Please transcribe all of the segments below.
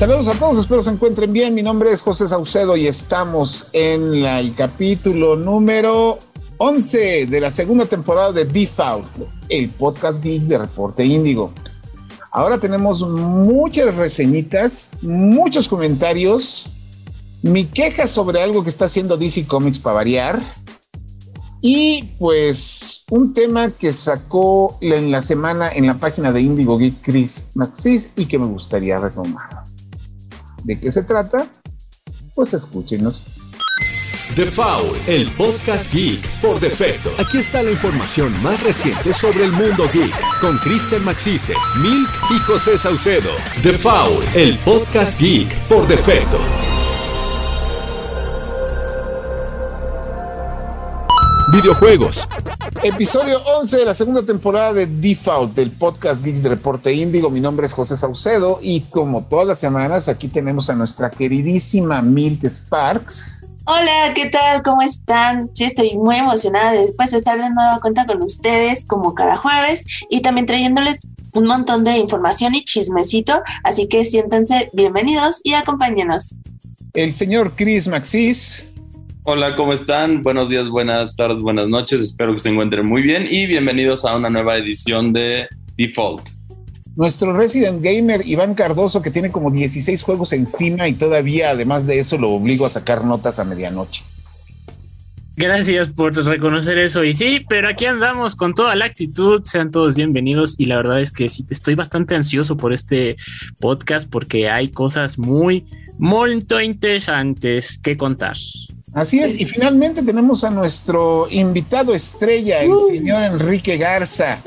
Saludos a todos, espero se encuentren bien. Mi nombre es José Saucedo y estamos en la, el capítulo número 11 de la segunda temporada de Default, el podcast geek de Reporte Índigo. Ahora tenemos muchas reseñitas, muchos comentarios, mi queja sobre algo que está haciendo DC Comics para variar y pues un tema que sacó en la semana en la página de Indigo Geek Chris Maxis y que me gustaría retomar. ¿De qué se trata? Pues escúchenos. The Foul, el podcast geek por defecto. Aquí está la información más reciente sobre el mundo geek con Kristen Maxise, Milk y José Saucedo. The Foul, el podcast geek por defecto. Videojuegos. Episodio 11 de la segunda temporada de Default del podcast Geeks de Reporte Índigo. Mi nombre es José Saucedo y como todas las semanas aquí tenemos a nuestra queridísima Milk Sparks. Hola, ¿qué tal? ¿Cómo están? Sí, estoy muy emocionada después de estar de nueva cuenta con ustedes como cada jueves y también trayéndoles un montón de información y chismecito, así que siéntanse bienvenidos y acompáñenos. El señor Chris Maxis. Hola, ¿cómo están? Buenos días, buenas tardes, buenas noches. Espero que se encuentren muy bien y bienvenidos a una nueva edición de Default. Nuestro resident gamer Iván Cardoso, que tiene como 16 juegos encima y todavía, además de eso, lo obligo a sacar notas a medianoche. Gracias por reconocer eso. Y sí, pero aquí andamos con toda la actitud. Sean todos bienvenidos. Y la verdad es que sí, estoy bastante ansioso por este podcast porque hay cosas muy, muy interesantes que contar. Así es, y finalmente tenemos a nuestro invitado estrella, el señor Enrique Garza.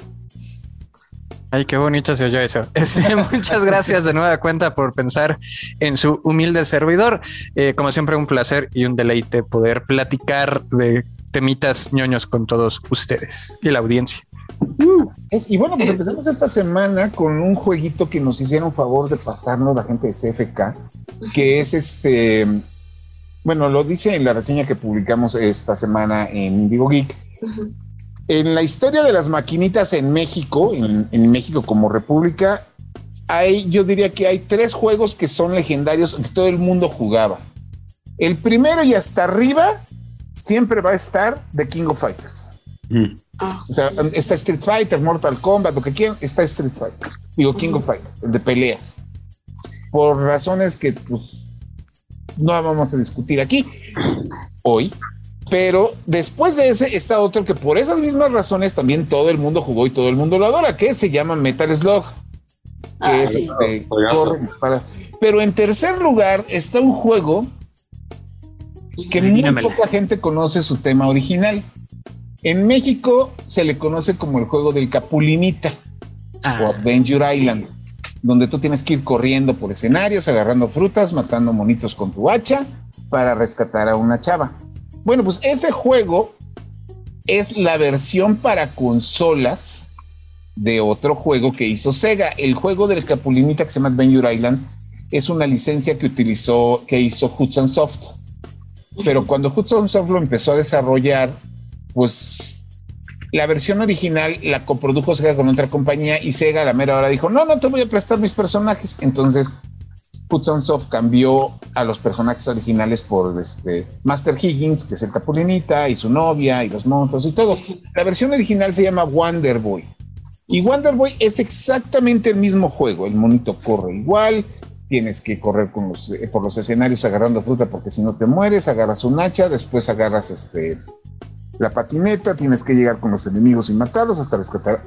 Ay, qué bonito se oye eso. Este, muchas gracias de nueva cuenta por pensar en su humilde servidor. Eh, como siempre, un placer y un deleite poder platicar de temitas ñoños con todos ustedes y la audiencia. y bueno, pues empezamos esta semana con un jueguito que nos hicieron favor de pasarnos la gente de CFK, que es este bueno, lo dice en la reseña que publicamos esta semana en Vivo Geek. En la historia de las maquinitas en México, en, México como república, hay, yo diría que hay tres juegos que son legendarios que todo el mundo jugaba. El primero y hasta arriba siempre va a estar The King of Fighters. Mm. O sea, está Street Fighter, Mortal Kombat, lo que quieran, está Street Fighter. Digo, King of Fighters, el de peleas. Por razones que pues, no vamos a discutir aquí hoy. Pero después de ese está otro que por esas mismas razones también todo el mundo jugó y todo el mundo lo adora, que se llama Metal Slug. Ah, este, Pero en tercer lugar está un juego que muy poca gente conoce su tema original. En México se le conoce como el juego del Capulinita ah. o Adventure Island donde tú tienes que ir corriendo por escenarios, agarrando frutas, matando monitos con tu hacha para rescatar a una chava. Bueno, pues ese juego es la versión para consolas de otro juego que hizo Sega. El juego del Capulinita que se llama Adventure Island es una licencia que utilizó, que hizo Hudson Soft. Pero cuando Hudson Soft lo empezó a desarrollar, pues la versión original la coprodujo Sega con otra compañía y Sega la mera hora dijo, no, no te voy a prestar mis personajes. Entonces Hudson Soft cambió a los personajes originales por este Master Higgins, que es el Capulinita, y su novia, y los monstruos y todo. La versión original se llama Wonder Boy. Y Wonder Boy es exactamente el mismo juego. El monito corre igual, tienes que correr con los, eh, por los escenarios agarrando fruta porque si no te mueres, agarras un hacha, después agarras este la patineta, tienes que llegar con los enemigos y matarlos hasta rescatar.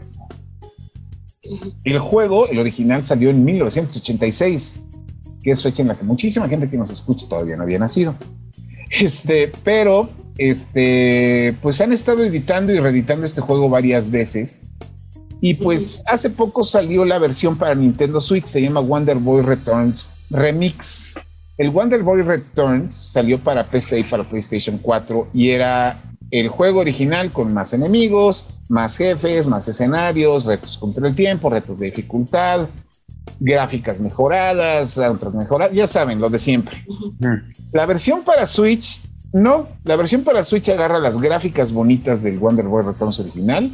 El juego, el original, salió en 1986, que es fecha en la que muchísima gente que nos escucha todavía no había nacido. Este, pero, este, pues han estado editando y reeditando este juego varias veces. Y pues hace poco salió la versión para Nintendo Switch, se llama Wonder Boy Returns Remix. El Wonder Boy Returns salió para PC y para PlayStation 4 y era el juego original con más enemigos, más jefes, más escenarios, retos contra el tiempo, retos de dificultad, gráficas mejoradas, otras mejoradas, ya saben, lo de siempre. La versión para Switch, no, la versión para Switch agarra las gráficas bonitas del Wonder Boy Returns original,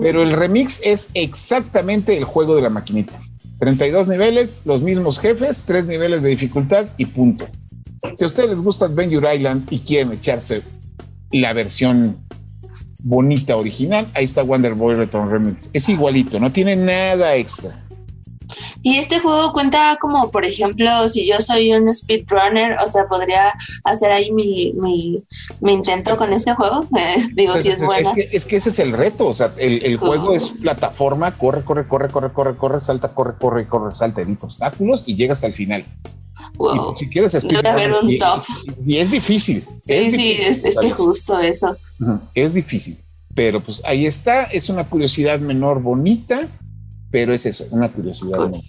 pero el remix es exactamente el juego de la maquinita. 32 niveles, los mismos jefes, tres niveles de dificultad y punto. Si a ustedes les gusta Adventure Island y quieren echarse la versión bonita original, ahí está Wonder Boy Return Remix. Es igualito, no tiene nada extra. Y este juego cuenta como, por ejemplo, si yo soy un speedrunner, o sea, podría hacer ahí mi, mi, mi intento con este juego. digo, si es, bueno. Es que, ese es el reto, o sea, el, juego es plataforma, corre, corre, corre, corre, corre, corre, salta, corre, corre, corre, salta, evita obstáculos y llega hasta el final. Wow. si quieres speedrunner. Y, y, es difícil. Sí, sí, es, es que justo eso. Es difícil. Pero pues ahí está, es una curiosidad menor bonita pero es eso, una curiosidad menor.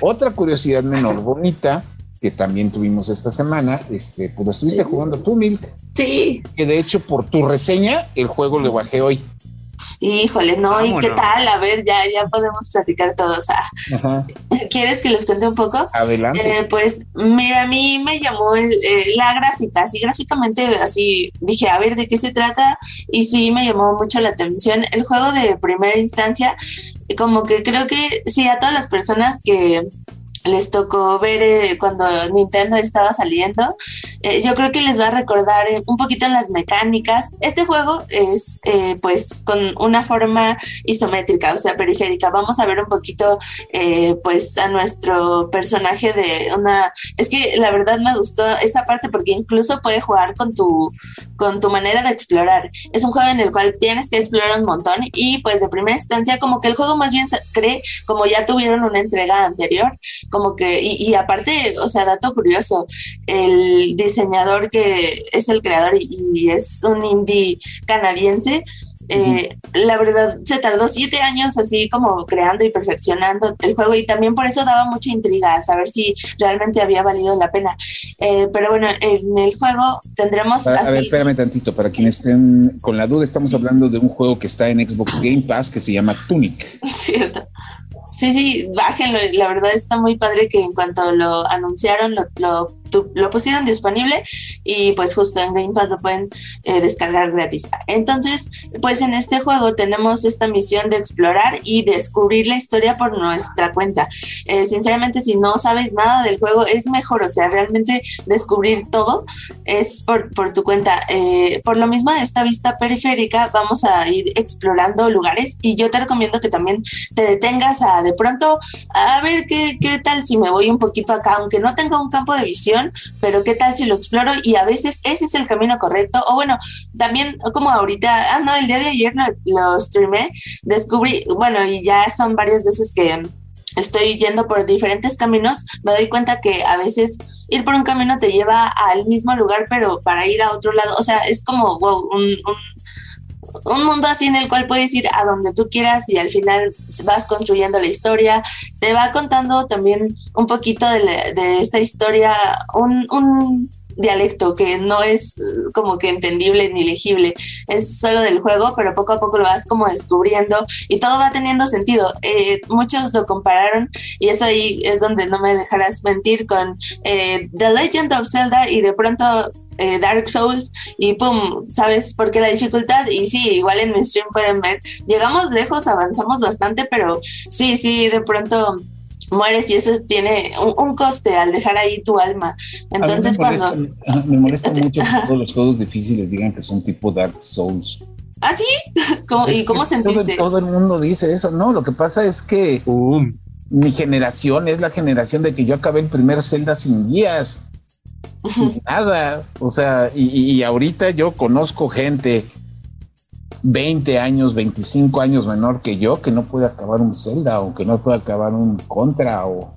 Otra curiosidad menor bonita que también tuvimos esta semana, este, pues estuviste jugando tú, Milk. Sí. Que de hecho por tu reseña el juego lo bajé hoy. Híjole, no, ¿y qué tal? A ver, ya, ya podemos platicar todos. Ah, ¿Quieres que les cuente un poco? Adelante. Eh, pues, mira, a mí me llamó la gráfica, así gráficamente, así dije, a ver, ¿de qué se trata? Y sí, me llamó mucho la atención. El juego de primera instancia, como que creo que sí, a todas las personas que les tocó ver eh, cuando Nintendo estaba saliendo. Eh, yo creo que les va a recordar eh, un poquito en las mecánicas. Este juego es pues con una forma isométrica, o sea, periférica. Vamos a ver un poquito pues a nuestro personaje de una... Es que la verdad me gustó esa parte porque incluso puede jugar con tu, con tu manera de explorar. Es un juego en el cual tienes que explorar un montón y pues de primera instancia como que el juego más bien se cree como ya tuvieron una entrega anterior como que, y, aparte, o sea, dato curioso, el diseñador que es el creador y, es un indie canadiense, eh, la verdad se tardó siete años así como creando y perfeccionando el juego y también por eso daba mucha intriga a saber si realmente había valido la pena. Eh, pero bueno, en el juego tendremos... A, ver, espérame tantito, para quienes estén con la duda, estamos hablando de un juego que está en Xbox Game Pass que se llama Tunic. Cierto. Sí, sí, bájenlo. La verdad está muy padre que en cuanto lo anunciaron, lo, lo lo pusieron disponible y pues justo en Game Pass lo pueden eh, descargar gratis. Entonces, pues en este juego tenemos esta misión de explorar y descubrir la historia por nuestra cuenta. Eh, sinceramente, si no sabes nada del juego, es mejor, o sea, realmente descubrir todo es por, por tu cuenta. Eh, por lo mismo, esta vista periférica, vamos a ir explorando lugares y yo te recomiendo que también te detengas a de pronto a ver qué, qué tal si me voy un poquito acá, aunque no tenga un campo de visión pero qué tal si lo exploro y a veces ese es el camino correcto. O bueno, también como ahorita, ah, no, el día de ayer lo, lo streamé, descubrí, bueno, y ya son varias veces que estoy yendo por diferentes caminos, me doy cuenta que a veces ir por un camino te lleva al mismo lugar, pero para ir a otro lado, o sea, es como wow, un, un mundo así en el cual puedes ir a donde tú quieras y al final vas construyendo la historia. Te va contando también un poquito de, esta historia, un, un, dialecto que no es eh, como que entendible ni legible, es solo del juego, pero poco a poco lo vas como descubriendo y todo va teniendo sentido. Eh, muchos lo compararon y eso ahí es donde no me dejarás mentir con eh, The Legend of Zelda y de pronto eh, Dark Souls y pum, ¿sabes por qué la dificultad? Y sí, igual en mi stream pueden ver, llegamos lejos, avanzamos bastante, pero sí, sí, de pronto mueres y eso tiene un, coste al dejar ahí tu alma. Entonces cuando... me molesta mucho que todos los juegos difíciles digan que son tipo Dark Souls. ¿Ah, sí? ¿Y cómo sentiste? Todo, todo, el mundo dice eso. No, lo que pasa es que mi generación es la generación de que yo acabé el primer Zelda sin guías sin nada. O sea, y, ahorita yo conozco gente 20 años, 25 años menor que yo que no puede acabar un Zelda o que no puede acabar un Contra o...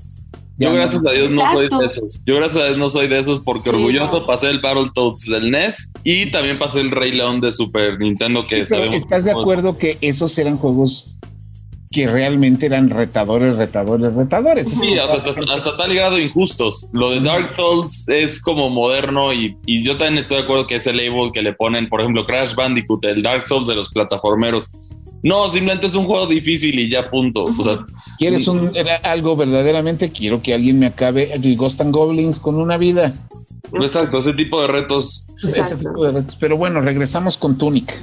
Yo gracias a Dios no soy de esos. Yo gracias a Dios no soy de esos porque orgulloso pasé el Battletoads del NES y también pasé el Rey León de Super Nintendo que sabemos. ¿Estás de acuerdo que esos eran juegos que realmente eran retadores, retadores, retadores. Sí, hasta, tal grado injustos. Lo de Dark Souls es como moderno y, yo también estoy de acuerdo que ese label que le ponen, por ejemplo, Crash Bandicoot, el Dark Souls de los plataformeros. No, simplemente es un juego difícil y ya punto. O sea, ¿Quieres un, algo verdaderamente? Quiero que alguien me acabe el Ghost and Goblins con una vida. Exacto, ese tipo de retos. Ese tipo de retos. Pero bueno, regresamos con Tunic.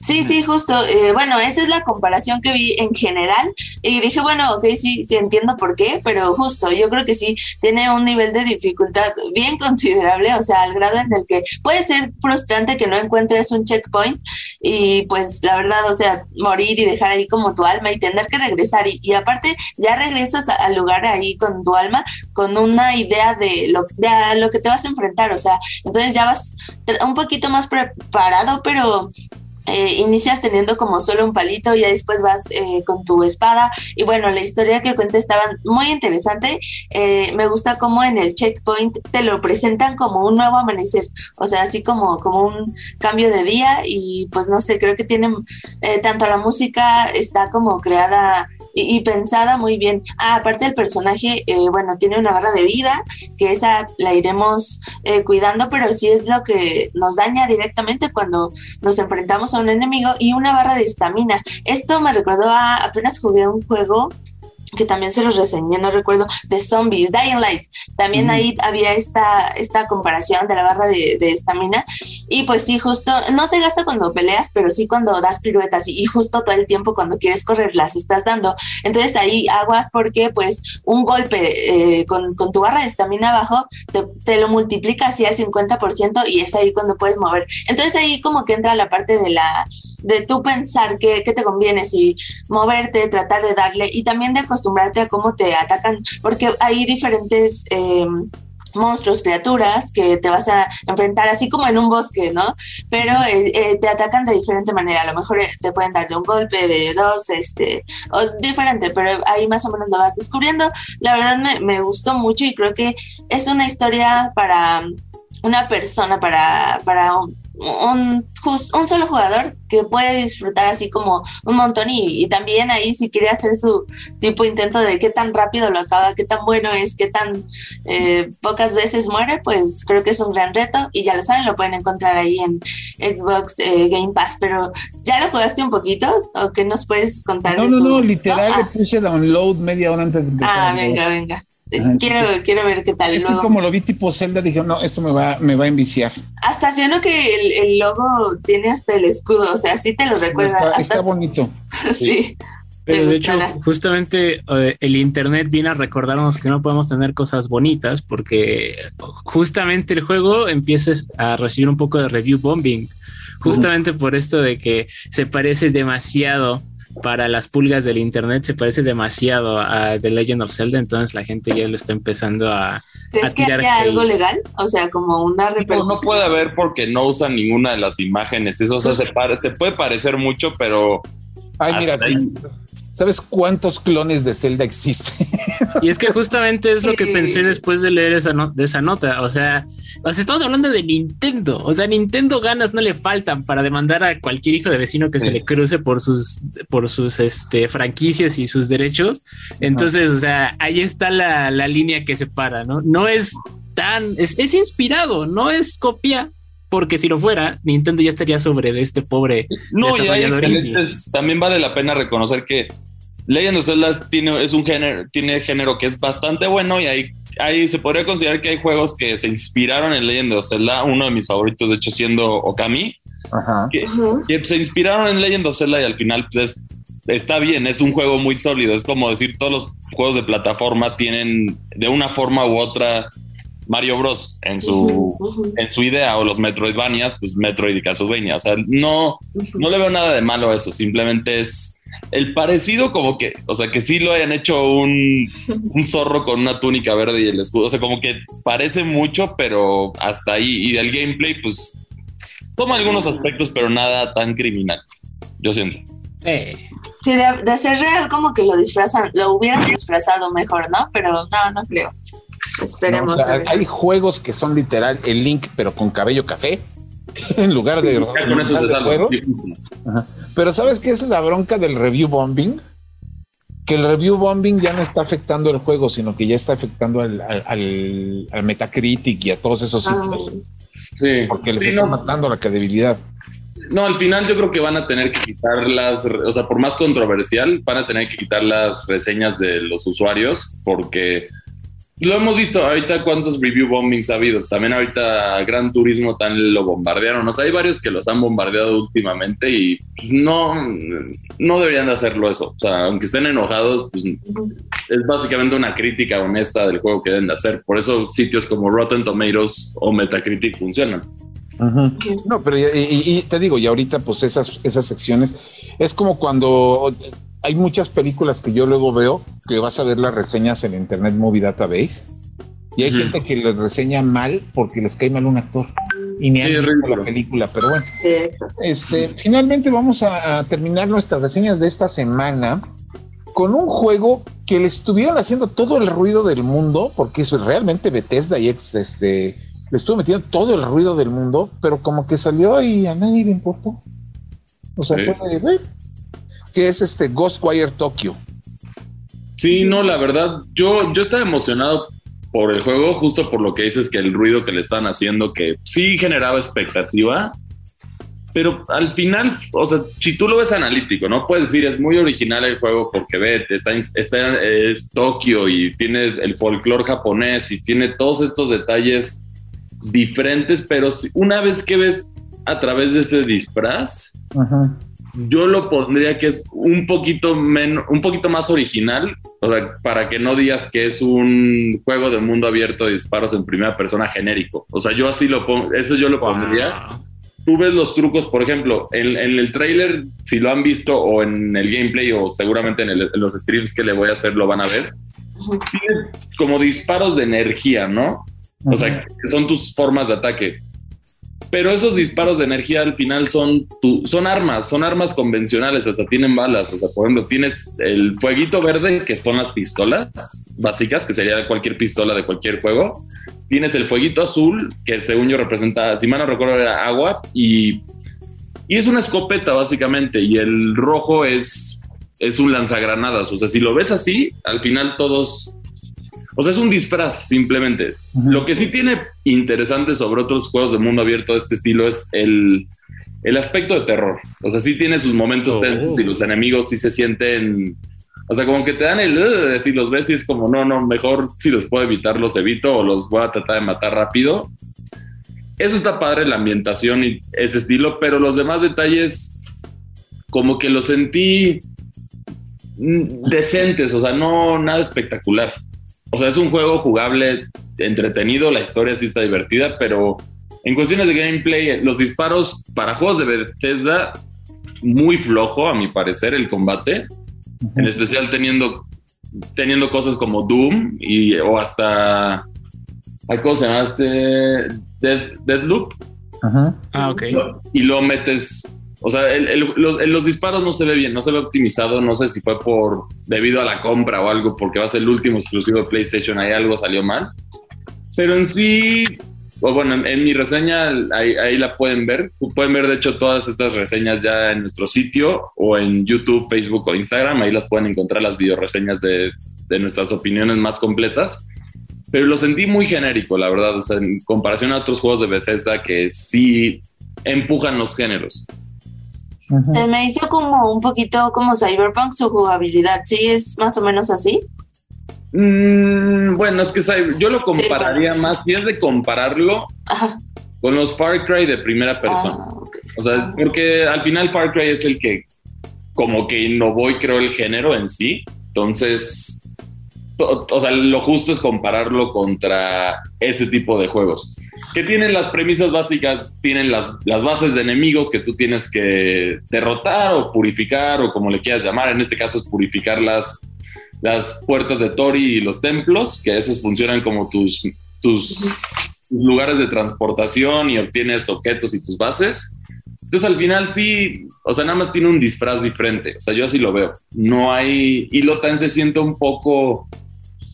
Sí, sí, justo. Eh, bueno, esa es la comparación que vi en general Y dije, bueno, ok, sí, sí entiendo por qué, pero justo, yo creo que sí tiene un nivel de dificultad bien considerable, o sea, al grado en el que puede ser frustrante que no encuentres un checkpoint y pues la verdad, o sea, morir y dejar ahí como tu alma y tener que regresar y, aparte ya regresas al lugar ahí con tu alma con una idea de lo, de lo que te vas a enfrentar, o sea, entonces ya vas un poquito más preparado, pero eh, inicias teniendo como solo un palito y ya después vas eh, con tu espada. Y bueno, la historia que cuenta estaba muy interesante. Eh, me gusta cómo en el checkpoint te lo presentan como un nuevo amanecer, o sea, así como, como un cambio de día y pues no sé, creo que tienen tanto la música está como creada y, pensada muy bien. Ah, aparte el personaje, bueno, tiene una barra de vida, que esa la iremos cuidando, pero sí es lo que nos daña directamente cuando nos enfrentamos a un enemigo y una barra de estamina. Esto me recordó a apenas jugué un juego que también se los reseñé, no recuerdo, de zombies, Dying Light. También ahí había esta, esta comparación de la barra de estamina. y pues sí, justo, no se gasta cuando peleas, pero sí cuando das piruetas y, justo todo el tiempo cuando quieres correr las estás dando. Entonces ahí aguas porque pues un golpe eh, con, con, tu barra de estamina abajo te, te, lo multiplica así al 50% y es ahí cuando puedes mover. Entonces ahí como que entra la parte de la de tú pensar qué, te conviene, si moverte, tratar de darle y también de acostumbrarte a cómo te atacan, porque hay diferentes... Em, monstruos, criaturas que te vas a enfrentar así como en un bosque, ¿no? Pero eh, eh, te atacan de diferente manera. A lo mejor eh, te pueden dar de un golpe, de dos, este, o diferente, pero ahí más o menos lo vas descubriendo. La verdad me, me gustó mucho y creo que es una historia para una persona, para, para un, un, solo jugador que puede disfrutar así como un montón y, también ahí si quiere hacer su tipo intento de qué tan rápido lo acaba, qué tan bueno es, qué tan eh, pocas veces muere, pues creo que es un gran reto y ya lo saben, lo pueden encontrar ahí en Xbox eh, Game Pass, pero ¿ya lo jugaste un poquito o qué nos puedes contar? No, no, no, literal le ah. puse download media hora antes de empezar. Ah, venga, venga quiero, quiero ver qué tal. Es que como lo vi tipo Zelda, dije, no, esto me va, me va a enviciar. Hasta siendo que el, logo tiene hasta el escudo, o sea, sí te lo recuerda. Está, bonito. sí. Pero de hecho, justamente eh, el Internet viene a recordarnos que no podemos tener cosas bonitas porque justamente el juego empieza a recibir un poco de review bombing. Justamente por esto de que se parece demasiado para las pulgas del internet se parece demasiado a The Legend of Zelda, entonces la gente ya lo está empezando a. ¿Crees que haya algo legal? O sea, como una repercusión. No, no, puede haber porque no usan ninguna de las imágenes. Eso se, se puede parecer mucho, pero. Ay, mira, ¿sabes cuántos clones de Zelda existen? Y es que justamente es lo que pensé después de leer esa, de esa nota. O sea, estamos hablando de Nintendo. O sea, Nintendo ganas no le faltan para demandar a cualquier hijo de vecino que se le cruce por sus, por sus este, franquicias y sus derechos. Entonces, o sea, ahí está la, línea que separa, ¿no? No es tan, es, es inspirado, no es copia, porque si lo fuera, Nintendo ya estaría sobre de este pobre. No, y hay También vale la pena reconocer que Legend of Zelda tiene, es un género, tiene género que es bastante bueno y ahí, ahí se podría considerar que hay juegos que se inspiraron en Legend of Zelda, uno de mis favoritos de hecho siendo Okami, Que, se inspiraron en Legend of Zelda y al final pues está bien, es un juego muy sólido, es como decir todos los juegos de plataforma tienen de una forma u otra Mario Bros en su, en su idea o los Metroidvanias, pues Metroid y Castlevania. O sea, no, no le veo nada de malo a eso, simplemente es el parecido como que, o sea, que sí lo hayan hecho un, zorro con una túnica verde y el escudo, o sea, como que parece mucho, pero hasta ahí. Y del gameplay, pues toma algunos aspectos, pero nada tan criminal, yo siento. Sí, de, ser real, como que lo disfrazan, lo hubieran disfrazado mejor, ¿no? Pero no, no creo. Esperemos. hay juegos que son literal el Link, pero con cabello café. en lugar de, Pero ¿sabes qué es la bronca del review bombing? Que el review bombing ya no está afectando el juego, sino que ya está afectando al, al, Metacritic y a todos esos ah. sitios. Sí. Porque les está matando la credibilidad. No, al final yo creo que van a tener que quitar las, o sea, por más controversial, van a tener que quitar las reseñas de los usuarios porque lo hemos visto ahorita cuántos review bombings ha habido. También ahorita Gran Turismo tan lo bombardearon. O sea, hay varios que los han bombardeado últimamente y no, no deberían de hacerlo eso. O sea, aunque estén enojados, pues es básicamente una crítica honesta del juego que deben de hacer. Por eso sitios como Rotten Tomatoes o Metacritic funcionan. No, pero y, te digo, y ahorita pues esas, esas secciones es como cuando hay muchas películas que yo luego veo que vas a ver las reseñas en Internet Movie Database y hay gente que les reseña mal porque les cae mal un actor y ni han visto la película, pero bueno. Este, finalmente vamos a, terminar nuestras reseñas de esta semana con un juego que le estuvieron haciendo todo el ruido del mundo, porque es realmente Bethesda y ex, este, le estuvo metiendo todo el ruido del mundo, pero como que salió y a nadie le importó. O sea, fue de, que es este Ghostwire Tokyo. Sí, no, la verdad, yo, yo estaba emocionado por el juego, justo por lo que dices que el ruido que le están haciendo, que sí generaba expectativa, pero al final, o sea, si tú lo ves analítico, ¿no? Puedes decir, es muy original el juego porque ve, está, está es Tokio y tiene el folclore japonés y tiene todos estos detalles diferentes, pero una vez que ves a través de ese disfraz, Ajá yo lo pondría que es un poquito menos, un poquito más original, o sea, para que no digas que es un juego de mundo abierto de disparos en primera persona genérico. O sea, yo así lo pongo, eso yo lo pondría. Tú ves los trucos, por ejemplo, en, el trailer, si lo han visto, o en el gameplay, o seguramente en, los streams que le voy a hacer lo van a ver. Tienes como disparos de energía, ¿no? O sea, son tus formas de ataque pero esos disparos de energía al final son, son armas, son armas convencionales, hasta tienen balas. O sea, por ejemplo, tienes el fueguito verde, que son las pistolas básicas, que sería cualquier pistola de cualquier juego. Tienes el fueguito azul, que según yo representa, si mal no recuerdo, era agua, y, y es una escopeta básicamente, y el rojo es, es un lanzagranadas. O sea, si lo ves así, al final todos o sea, es un disfraz simplemente. Lo que sí tiene interesante sobre otros juegos de mundo abierto de este estilo es el, aspecto de terror. O sea, sí tiene sus momentos oh. tensos y los enemigos sí se sienten... O sea, como que te dan el... si los ves y es como, no, no, mejor si los puedo evitar, los evito o los voy a tratar de matar rápido. Eso está padre, la ambientación y ese estilo, pero los demás detalles como que los sentí decentes, o sea, no nada espectacular. O sea, es un juego jugable, entretenido, la historia sí está divertida, pero en cuestiones de gameplay, los disparos para juegos de Bethesda, muy flojo a mi parecer el combate, en especial teniendo, teniendo cosas como Doom y, o hasta... ¿Cómo se llama este? Dead, Deadloop. Ah, ok. Y lo metes o sea, los, disparos no se ve bien, no se ve optimizado. No sé si fue por debido a la compra o algo, porque va a ser el último exclusivo de PlayStation. Ahí algo salió mal. Pero en sí, bueno, en, mi reseña ahí, la pueden ver. Pueden ver, de hecho, todas estas reseñas ya en nuestro sitio o en YouTube, Facebook o Instagram. Ahí las pueden encontrar las video reseñas de, de nuestras opiniones más completas. Pero lo sentí muy genérico, la verdad. O sea, en comparación a otros juegos de Bethesda que sí empujan los géneros. Me hizo como un poquito como Cyberpunk su jugabilidad, ¿sí? ¿Es más o menos así? Mm, bueno, es que yo lo compararía más, si es de compararlo con los Far Cry de primera persona. Ah, o sea, porque al final Far Cry es el que como que innovó y creó el género en sí. Entonces, o sea, lo justo es compararlo contra ese tipo de juegos que tienen las premisas básicas, tienen las, las bases de enemigos que tú tienes que derrotar o purificar o como le quieras llamar. En este caso es purificar las, las puertas de Tori y los templos, que esos funcionan como tus, tus lugares de transportación y obtienes objetos y tus bases. Entonces al final sí, o sea, nada más tiene un disfraz diferente. O sea, yo así lo veo. No hay. Y Lotan se siente un poco.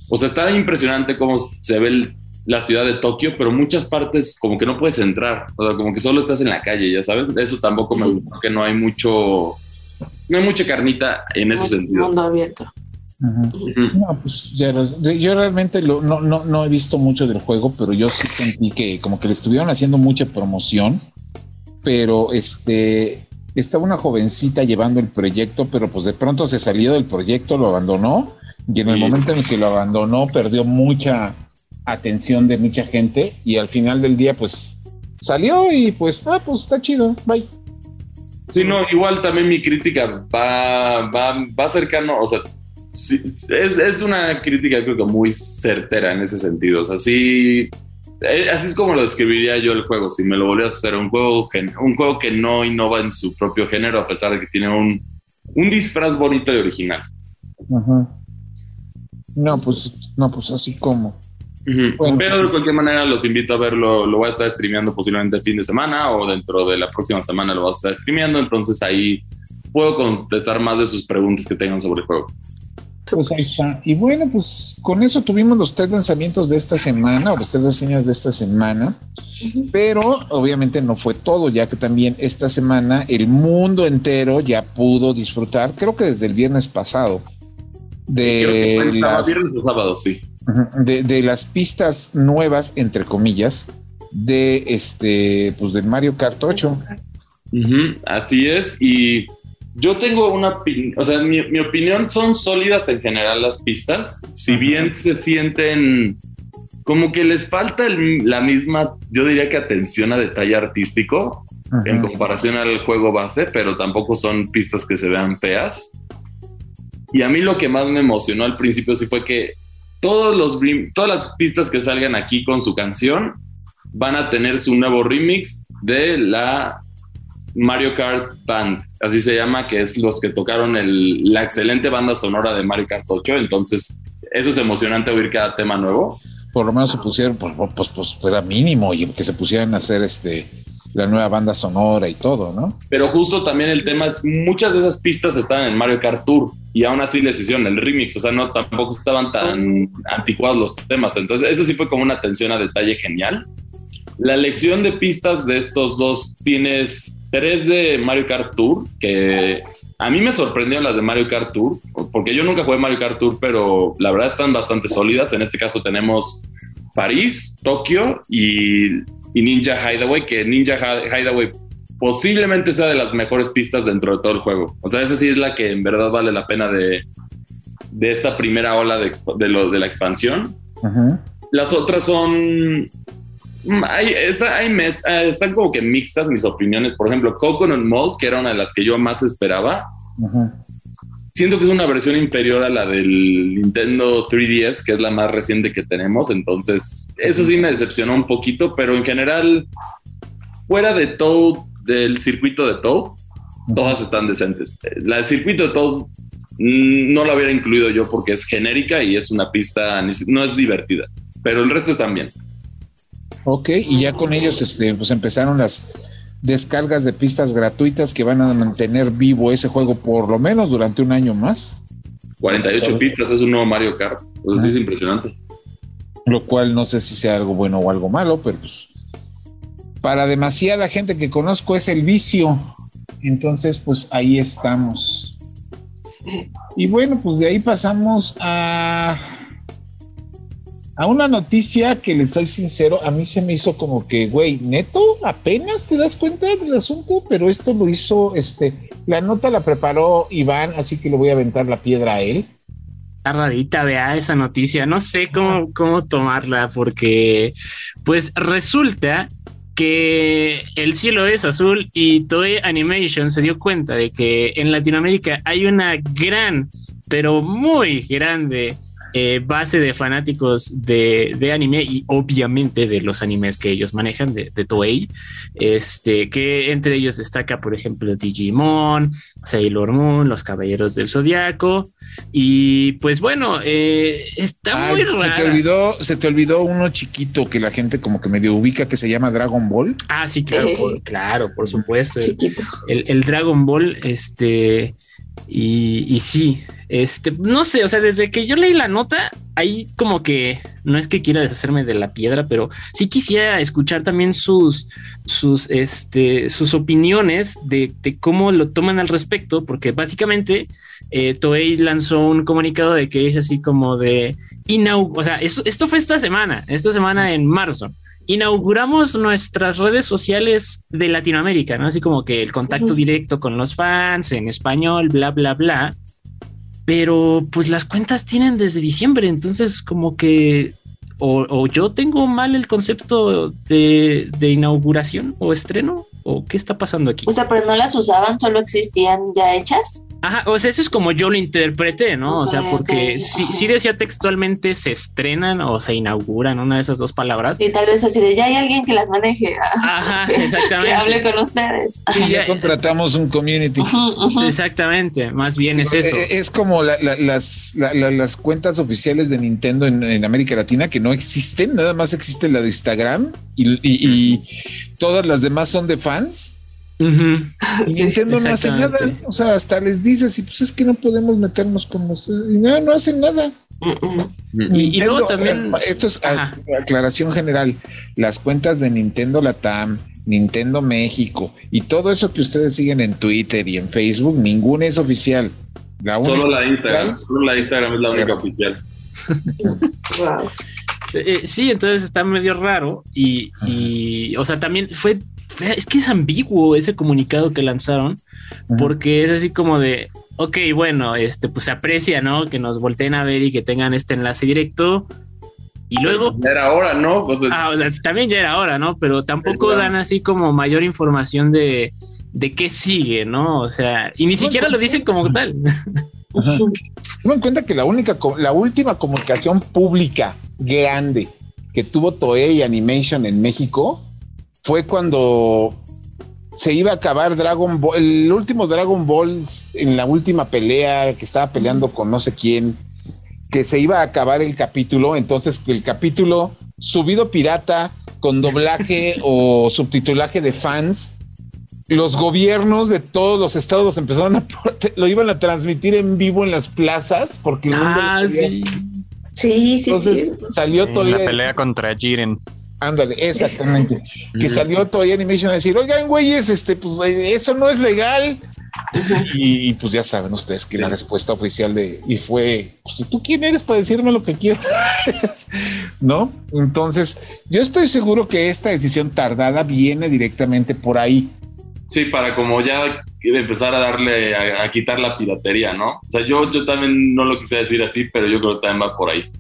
O sea, está impresionante cómo se ve el, la ciudad de Tokio, pero muchas partes como que no puedes entrar, o sea, como que solo estás en la calle, ya sabes, eso tampoco me gusta, que no hay mucho, no hay mucha carnita en ese sentido. Mundo abierto. No, pues yo realmente no, no, no he visto mucho del juego, pero yo sí sentí que como que le estuvieron haciendo mucha promoción, pero este, estaba una jovencita llevando el proyecto, pero pues de pronto se salió del proyecto, lo abandonó Y en el Sí. momento en el que lo abandonó, perdió mucha atención de mucha gente y al final del día, pues salió y pues, ah, pues está chido, bye. Sí, no, igual también mi crítica va, va, va cercano, o sea, sí, es, es una crítica creo que muy certera en ese sentido, o sea, sí, eh, así es como lo describiría yo el juego, si me lo volvieras a hacer un juego, un juego que no innova en su propio género, a pesar de que tiene un, un disfraz bonito y original. Ajá. No, pues, no, pues así como. Bueno, Pero de pues, cualquier manera los invito a verlo, lo voy a estar streameando posiblemente el fin de semana o dentro de la próxima semana lo voy a estar streameando, entonces ahí puedo contestar más de sus preguntas que tengan sobre el juego. Pues ahí está. Y bueno, pues con eso tuvimos los tres lanzamientos de esta semana, o las tres reseñas de esta semana. Pero obviamente no fue todo, ya que también esta semana el mundo entero ya pudo disfrutar, creo que desde el viernes pasado, Creo que fue de el sábado, las, viernes o sábado, sí. De, de las pistas nuevas, entre comillas, de este, pues del Mario Kart 8. Ujú, así es, y yo tengo una opinión, o sea, mi, mi opinión son sólidas en general las pistas, si bien se sienten como que les falta el- la misma, yo diría que atención a detalle artístico en comparación al juego base, pero tampoco son pistas que se vean feas. Y a mí lo que más me emocionó al principio sí fue que todos los todas las pistas que salgan aquí con su canción van a tener su nuevo remix de la Mario Kart Band, así se llama, que es los que tocaron el- la excelente banda sonora de Mario Kart 8. Entonces, eso es emocionante oír cada tema nuevo. Por lo menos se pusieron, pues, pues, pues, pues, era mínimo, y que se pusieran a hacer este la nueva banda sonora y todo, ¿no? Pero justo también el tema es, muchas de esas pistas estaban en Mario Kart Tour y aún así les hicieron el remix, o sea, no tampoco estaban tan anticuados los temas. Entonces, eso sí fue como una atención a detalle genial. La elección de pistas de estos dos tienes tres de Mario Kart Tour, que a mí me sorprendió las de Mario Kart Tour, porque yo nunca jugué Mario Kart Tour, pero la verdad están bastante sólidas. En este caso tenemos París, Tokio y, y Ninja Hideaway, que Ninja Hi- Hideaway posiblemente sea de las mejores pistas dentro de todo el juego. O sea, esa sí es la que en verdad vale la pena de, de esta primera ola de, de, lo- de la expansión. Las otras son. mm, Hay, está- hay mes- eh, están como que mixtas mis opiniones. Por ejemplo, Coconut Mode, que era una de las que yo más esperaba. Ujú. Siento que es una versión inferior a la del Nintendo 3DS, que es la más reciente que tenemos. Entonces, eso sí me decepcionó un poquito, pero en general, fuera de Toad, del circuito de Toad, todas están decentes. La del circuito de Toad mm, no la hubiera incluido yo porque es genérica y es una pista, no es divertida, pero el resto están bien. Ok, y ya con ellos este, pues empezaron las descargas de pistas gratuitas que van a mantener vivo ese juego por lo menos durante un año más, 48 pistas es un nuevo Mario Kart. Pues sí es impresionante. lo cual no sé si sea algo bueno o algo malo, pero pues para demasiada gente que conozco es el vicio. Entonces, pues ahí estamos. Y bueno, pues de ahí pasamos a a una noticia que les soy sincero, a mí se me hizo como que, güey, neto, apenas te das cuenta del asunto, pero esto lo hizo, este, la nota la preparó Iván, así que le voy a aventar la piedra a él. Está rarita, vea esa noticia. No sé cómo, cómo tomarla, porque pues resulta que el cielo es azul y Toei Animation se dio cuenta de que en Latinoamérica hay una gran, pero muy grande eh, base de fanáticos de, de anime y obviamente de los animes que ellos manejan de, de Toei, este, que entre ellos destaca, por ejemplo, Digimon, Sailor Moon, Los Caballeros del Zodiaco, y pues bueno, eh, está Ay, muy se te raro. olvidó, se te olvidó uno chiquito que la gente como que medio ubica que se llama Dragon Ball. Ah, sí, claro, por, claro, por supuesto. El- el Dragon Ball, este, y, sí, este, no sé, o sea, desde que yo leí la nota, ahí como que no es que quiera deshacerme de la piedra, pero sí quisiera escuchar también sus, sus, este, sus opiniones de, de cómo lo toman al respecto, porque básicamente eh, Toei lanzó un comunicado de que es así como de inau, o sea, esto, esto fue esta semana, esta semana en marzo. Inauguramos nuestras redes sociales de Latinoamérica, ¿no? Así como que el contacto directo con los fans en español, bla, bla, bla. pero pues las cuentas tienen desde diciembre, entonces como que o, yo tengo mal el concepto de, de, inauguración o estreno o qué está pasando aquí. O sea, pero no las usaban, solo existían ya hechas. Ajá, o sea, eso es como yo lo interpreté, ¿no? o sea, porque si, decía textualmente se estrenan o se inauguran, una de esas dos palabras. Y tal vez así de ya hay alguien que las maneje. Ajá, exactamente. que hable con ustedes. Y ya contratamos un community. Exactamente, más bien es eso. Eh, es como las, las cuentas oficiales de Nintendo en, América Latina que no existen, nada más existe la de Instagram y todas las demás son de fans Nintendo no hace nada, o sea, hasta les dices, y pues es que no podemos meternos con los. Y no, no hacen nada. y, luego también. esto es aclaración general. Las cuentas de Nintendo Latam, Nintendo México y todo eso que ustedes siguen en Twitter y en Facebook, ninguna es oficial. La solo la Instagram, solo la Instagram es la única oficial. Eh, sí, entonces está medio raro y, y, o sea, también fue es que es ambiguo ese comunicado que lanzaron, porque es así como de, ok, bueno, este, pues se aprecia, ¿no? Que nos volteen a ver y que tengan este enlace directo. Y luego. Ya era hora, ¿no? Pues, ah, o sea, también ya era hora, ¿no? Pero tampoco dan así como mayor información de, de qué sigue, ¿no? O sea, y ni siquiera lo dicen como tal. Toma en cuenta que la única, la última comunicación pública grande que tuvo Toei Animation en México fue cuando se iba a acabar Dragon Ball, el último Dragon Ball en la última pelea que estaba peleando con no sé quién, que se iba a acabar el capítulo, entonces el capítulo subido pirata con doblaje o subtitulaje de fans, los gobiernos de todos los estados empezaron a lo iban a transmitir en vivo en las plazas porque ah, sí. sí, sí, sí. Salió todo la pelea contra Jiren. Ándale, exactamente. que salió todavía Animation a decir, oigan, güeyes, este, pues eh, eso no es legal. Y, pues ya saben ustedes que la respuesta oficial de y fue, pues tú quién eres para decirme lo que quiero, ¿no? Entonces, yo estoy seguro que esta decisión tardada viene directamente por ahí. Sí, para como ya empezar a darle, a, quitar la piratería, ¿no? O sea, yo, yo también no lo quise decir así, pero yo creo que también va por ahí.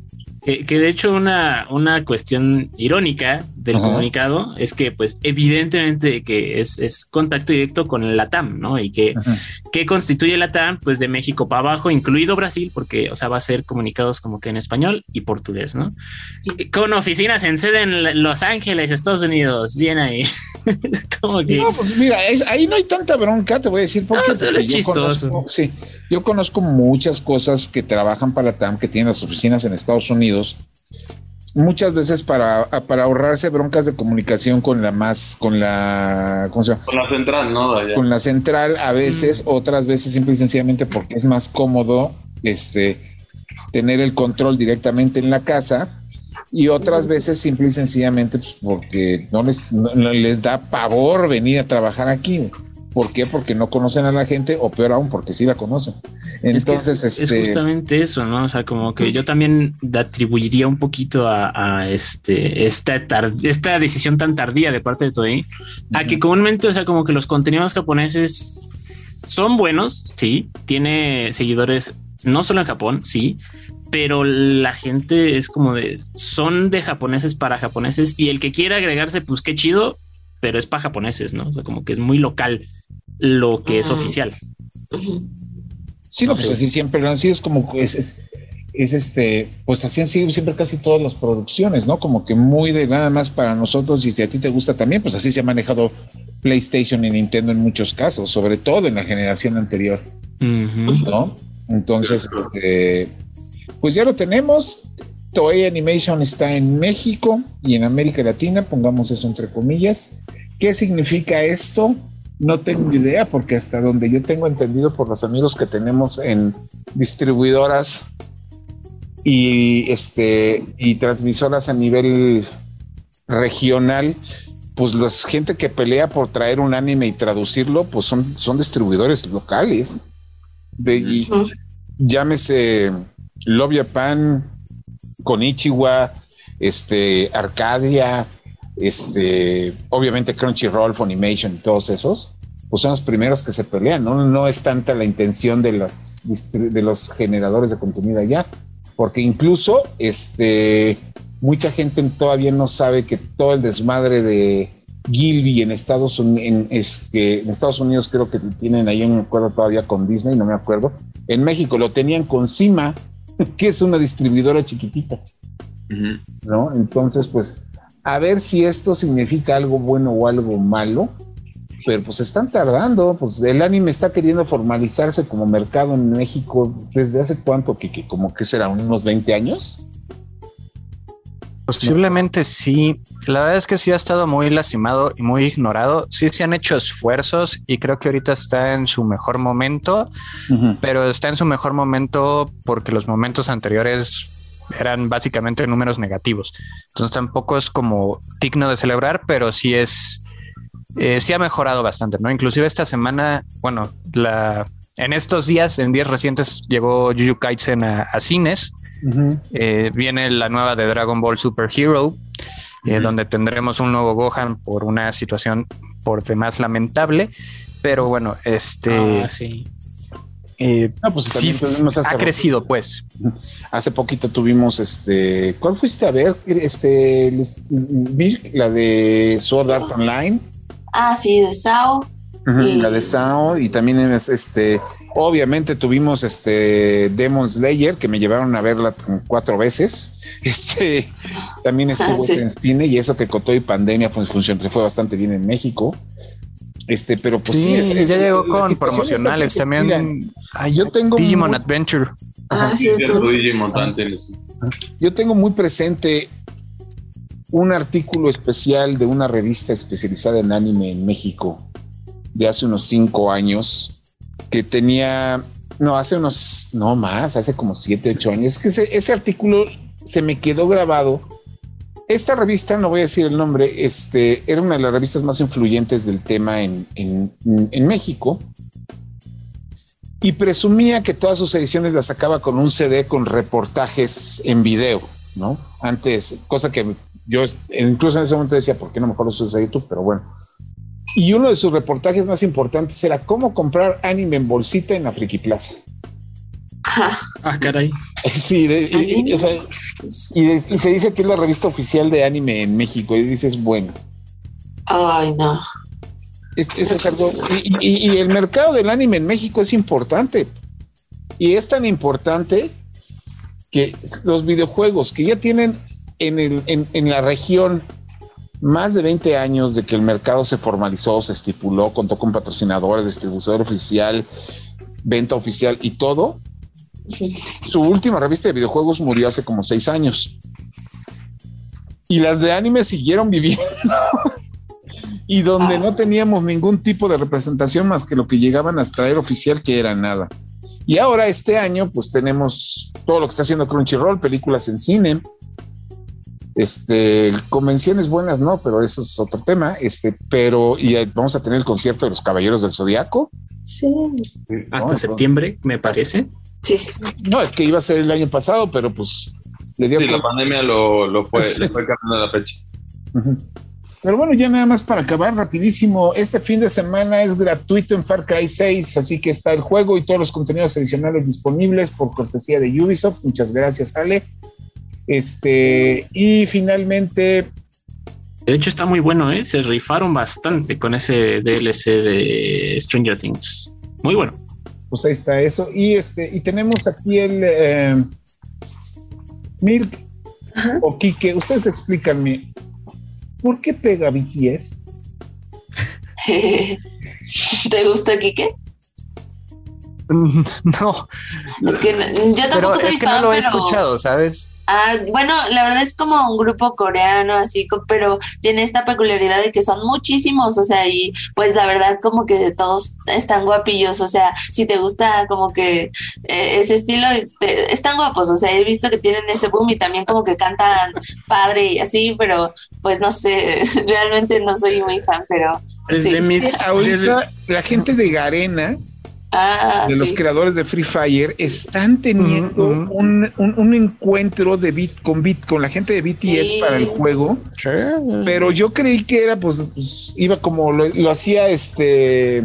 Que, de hecho una, una cuestión irónica del comunicado es que pues evidentemente que es, es, contacto directo con el LATAM, ¿no? Y que, que constituye el LATAM pues de México para abajo, incluido Brasil, porque o sea va a ser comunicados como que en español y portugués, ¿no? con oficinas en sede en Los Ángeles, Estados Unidos, bien ahí. como que... No, pues mira, ahí no hay tanta bronca, te voy a decir porque... es chistoso. sí, yo conozco muchas cosas que trabajan para LATAM, que tienen las oficinas en Estados Unidos muchas veces para, para ahorrarse broncas de comunicación con la más, con la, Con la central, ¿no? Con la central a veces, mm. otras veces simple y sencillamente porque es más cómodo este, tener el control directamente en la casa y otras veces simple y sencillamente pues, porque no les, no les da pavor venir a trabajar aquí. ¿Por qué? Porque no conocen a la gente o peor aún porque sí la conocen. Entonces, es, este... es justamente eso, ¿no? O sea, como que yo también atribuiría un poquito a, este esta, esta decisión tan tardía de parte de Toei a que comúnmente, o sea, como que los contenidos japoneses son buenos, sí, tiene seguidores no solo en Japón, sí, pero la gente es como de son de japoneses para japoneses y el que quiera agregarse, pues qué chido, pero es para japoneses, ¿no? O sea, como que es muy local lo que es oficial. Sí, no, pues así siempre han sido, es como es, es, este, pues así han sido siempre casi todas las producciones, ¿no? Como que muy de nada más para nosotros y si a ti te gusta también, pues así se ha manejado PlayStation y Nintendo en muchos casos, sobre todo en la generación anterior, ¿no? Entonces, este, pues ya lo tenemos. Toei Animation está en México y en América Latina, pongamos eso entre comillas. ¿Qué significa esto? No tengo idea, porque hasta donde yo tengo entendido por los amigos que tenemos en distribuidoras y este y transmisoras a nivel regional, pues la gente que pelea por traer un anime y traducirlo, pues son, son distribuidores locales. De, llámese Love Japan, Konichiwa, este, Arcadia, este, obviamente Crunchyroll, Funimation y todos esos, pues son los primeros que se pelean, ¿no? No es tanta la intención de, las, de los generadores de contenido allá, porque incluso este, mucha gente todavía no sabe que todo el desmadre de Gilby en Estados, en, este, en Estados Unidos creo que tienen ahí, me acuerdo todavía con Disney, no me acuerdo. En México lo tenían con Cima, que es una distribuidora chiquitita. ¿No? Entonces, pues, a ver si esto significa algo bueno o algo malo, pero pues están tardando, pues el anime está queriendo formalizarse como mercado en México desde hace cuánto, que, que como que será unos 20 años. Posiblemente sí. La verdad es que sí ha estado muy lastimado y muy ignorado. Sí se han hecho esfuerzos y creo que ahorita está en su mejor momento, pero está en su mejor momento porque los momentos anteriores eran básicamente números negativos. Entonces tampoco es como digno de celebrar, pero sí es, eh, sí ha mejorado bastante, ¿no? Inclusive esta semana, bueno, la, en estos días, en días recientes, llegó Juju Kaisen a cines eh, viene la nueva de Dragon Ball Super Hero, eh, donde tendremos un nuevo Gohan por una situación por demás lamentable. Pero bueno, este. Ah, sí. Eh, pues ha crecido, pues. Hace poquito tuvimos este. ¿Cuál fuiste a ver? Este. La de Sword Art Online. Ah, sí, de Sao. La de Sao. Y también este Obviamente tuvimos este Demon Slayer, que me llevaron a verla cuatro veces. Este también estuvo en cine y eso que cotó y pandemia pues, funcionó, fue bastante bien en México. Este, pero pues sí, ya llegó con promocionales también. yo tengo Digimon Adventure. Ah, sí, Digimon Yo tengo muy presente un artículo especial de una revista especializada en anime en México de hace unos cinco años que tenía, no, hace unos, no más, hace como siete, ocho años, que ese, artículo se me quedó grabado. Esta revista, no voy a decir el nombre, este, era una de las revistas más influyentes del tema en, en, México y presumía que todas sus ediciones las sacaba con un CD con reportajes en video, ¿no? Antes, cosa que yo incluso en ese momento decía, ¿por qué no mejor lo usas a YouTube? Pero bueno, y uno de sus reportajes más importantes era cómo comprar anime en bolsita en la Friki Plaza. Ah, caray. Sí, y, se dice que es la revista oficial de anime en México. Y dices, bueno. Ay, no. y, y, el mercado del anime en México es importante. Y es tan importante que los videojuegos que ya tienen en, el, en, en la región más de 20 años de que el mercado se formalizó, se estipuló, contó con patrocinadores, distribuidor oficial, venta oficial y todo. Su última revista de videojuegos murió hace como seis años. Y las de anime siguieron viviendo. y donde no teníamos ningún tipo de representación más que lo que llegaban a traer oficial, que era nada. Y ahora este año, pues tenemos todo lo que está haciendo Crunchyroll, películas en cine, este, convenciones buenas no, pero eso es otro tema. Este, pero y vamos a tener el concierto de los Caballeros del Zodiaco. Sí. Hasta septiembre, me parece. Sí. No, es que iba a ser el año pasado, pero pues le dio. Sí, la pandemia lo, lo fue, le fue cambiando la fecha. Pero bueno, ya nada más para acabar rapidísimo, este fin de semana es gratuito en Far Cry 6, así que está el juego y todos los contenidos adicionales disponibles por cortesía de Ubisoft. Muchas gracias, Ale. Este, y finalmente. De hecho, está muy bueno, ¿eh? Se rifaron bastante con ese DLC de Stranger Things. Muy bueno. Pues ahí está eso. Y este, y tenemos aquí el eh, Milk o Kike. Ustedes explícanme, ¿por qué pega BTS? ¿Te gusta Kike? No. Es que yo tampoco pero es que no lo he escuchado, ¿sabes? Ah, bueno, la verdad es como un grupo coreano, así, pero tiene esta peculiaridad de que son muchísimos, o sea, y pues la verdad como que todos están guapillos, o sea, si te gusta como que eh, ese estilo, están guapos, o sea, he visto que tienen ese boom y también como que cantan padre y así, pero pues no sé, realmente no soy muy fan, pero... Sí. Ahorita la gente de Garena Ah, de los creadores de Free Fire están teniendo Un, encuentro de beat con beat con la gente de BTS para el juego. Pero yo creí que era, pues, pues iba como lo, hacía este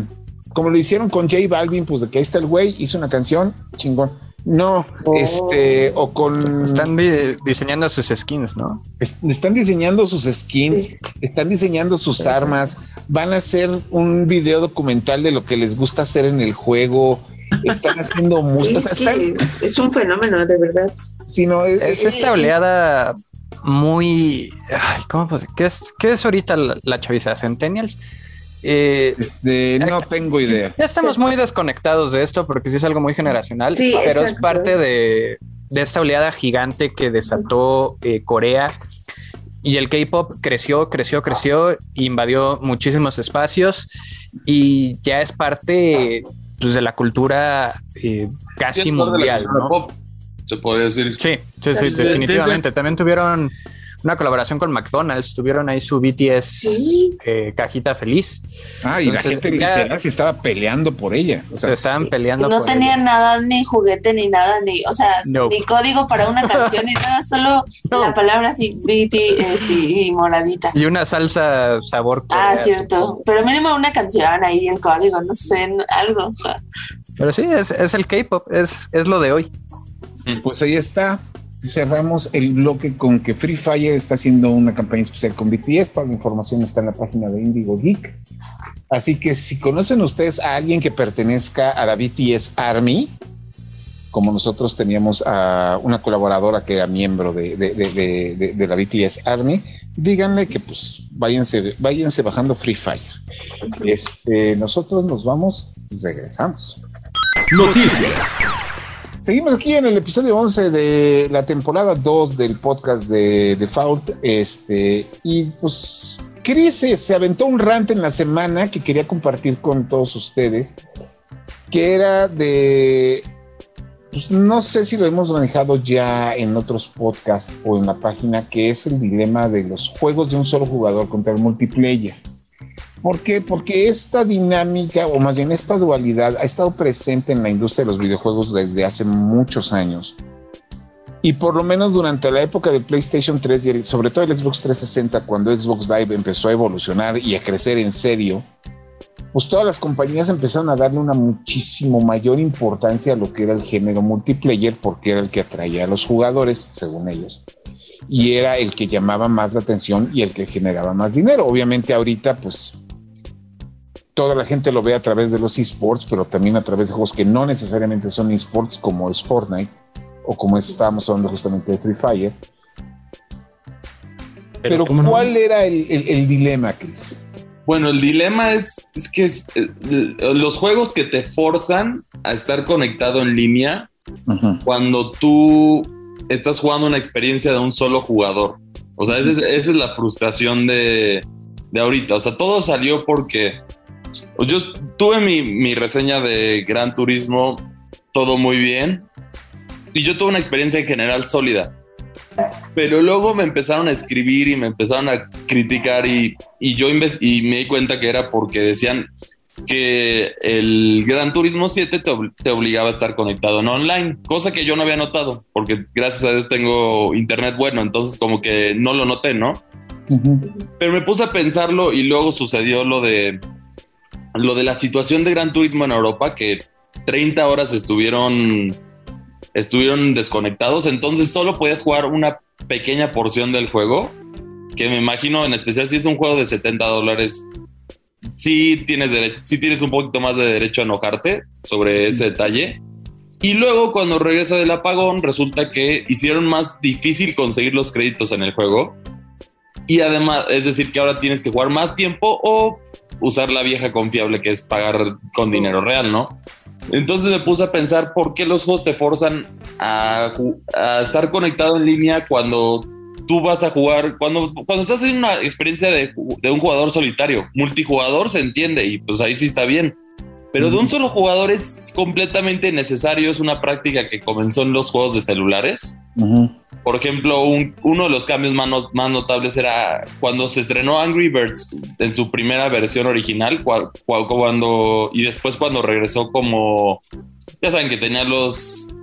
como lo hicieron con J Balvin, pues de que ahí está el güey, hizo una canción, chingón. No, este, o con. Están di- diseñando sus skins, ¿no? es- están diseñando sus skins, Sí. están diseñando sus armas, van a hacer un video documental de lo que les gusta hacer en el juego, están haciendo Sí, música, sí, están, es un fenómeno, de verdad. sino, eh, Es eh, esta oleada muy. ay, ¿Cómo ¿Qué es, qué es ahorita la, la chaviza? ¿Centennials? Eh, este, no tengo idea. ya estamos muy desconectados de esto porque sí es algo muy generacional, Sí, pero es parte de, de esta oleada gigante que desató eh, Corea. Y el K-pop creció, creció, creció, invadió muchísimos espacios y ya es parte pues, de la cultura eh, casi mundial. cultura ¿no? pop, se podría decir. Sí, sí, sí, definitivamente. También tuvieron una colaboración con McDonald's, tuvieron ahí su BTS Sí. eh, cajita feliz. Ah, y la gente ya- literal se estaba peleando por ella. O Se sea, estaban peleando. No por tenía ello. nada, ni juguete, ni nada, ni, o sea, ni código para una canción, ni nada, solo No. la palabra así, BTS y, y moradita. Y una salsa sabor. Ah, cierto. Pero mínimo una canción ahí, el código, no sé, algo. Pero sí, es, es el K-pop, es, es lo de hoy. pues ahí está. Cerramos el bloque con que Free Fire está haciendo una campaña especial con BTS. Toda la información está en la página de Indigo Geek. Así que si conocen ustedes a alguien que pertenezca a la BTS Army, como nosotros teníamos a una colaboradora que era miembro de, la BTS Army, díganle que pues váyanse, váyanse bajando Free Fire. Este, nosotros nos vamos y regresamos. Noticias. Seguimos aquí en el episodio 11 de la temporada 2 del podcast de Default. Este, y pues Chris se, se aventó un rant en la semana que quería compartir con todos ustedes, que era de, pues no sé si lo hemos manejado ya en otros podcasts o en la página, que es el dilema de los juegos de un solo jugador contra el multiplayer. ¿Por qué? Porque esta dinámica, o más bien esta dualidad, ha estado presente en la industria de los videojuegos desde hace muchos años. Y por lo menos durante la época del PlayStation 3 y el- sobre todo el Xbox 360, cuando Xbox Live empezó a evolucionar y a crecer en serio, pues todas las compañías empezaron a darle una muchísimo mayor importancia a lo que era el género multiplayer, porque era el que atraía a los jugadores, según ellos y era el que llamaba más la atención y el que generaba más dinero. Obviamente ahorita pues toda la gente lo ve a través de los esports, pero también a través de juegos que no necesariamente son esports como es Fortnite o como es- estábamos hablando justamente de Free Fire. Pero. ¿cuál era el, el- el dilema, Chris? Bueno, el dilema es, es que es, eh, los juegos que te forzan a estar conectado en línea cuando tú estás jugando una experiencia de un solo jugador. O sea, esa es, esa es la frustración de, de ahorita. O sea, todo salió porque yo tuve mi, mi reseña de Gran Turismo, todo muy bien. Y yo tuve una experiencia en general sólida. Pero luego me empezaron a escribir y me empezaron a criticar y, y yo y me di cuenta que era porque decían que el Gran Turismo 7 te, ob- te obligaba a estar conectado en online, cosa que yo no había notado, porque gracias a Dios tengo internet bueno, entonces como que no lo noté, ¿no? Pero me puse a pensarlo y luego sucedió lo de lo de la situación de Gran Turismo en Europa, que 30 horas estuvieron estuvieron desconectados, entonces solo podías jugar una pequeña porción del juego, que me imagino en especial si es un juego de 70 dólares, sí tienes, derecho, sí tienes un poquito más de derecho a enojarte sobre ese detalle. Y luego cuando regresa del apagón resulta que hicieron más difícil conseguir los créditos en el juego. Y además, es decir, que ahora tienes que jugar más tiempo o usar la vieja confiable que es pagar con dinero real, ¿no? Entonces me puse a pensar por qué los juegos te forzan a, estar conectado en línea cuando tú vas a jugar, cuando, cuando estás en una experiencia de, de un jugador solitario. Multijugador se entiende y pues ahí sí está bien. Pero de un solo jugador es completamente necesario, es una práctica que comenzó en los juegos de celulares. Por ejemplo, un- uno de los cambios más, no- más notables era cuando se estrenó Angry Birds en su primera versión original, cua- cua- cuando y después cuando regresó como ya saben que tenía los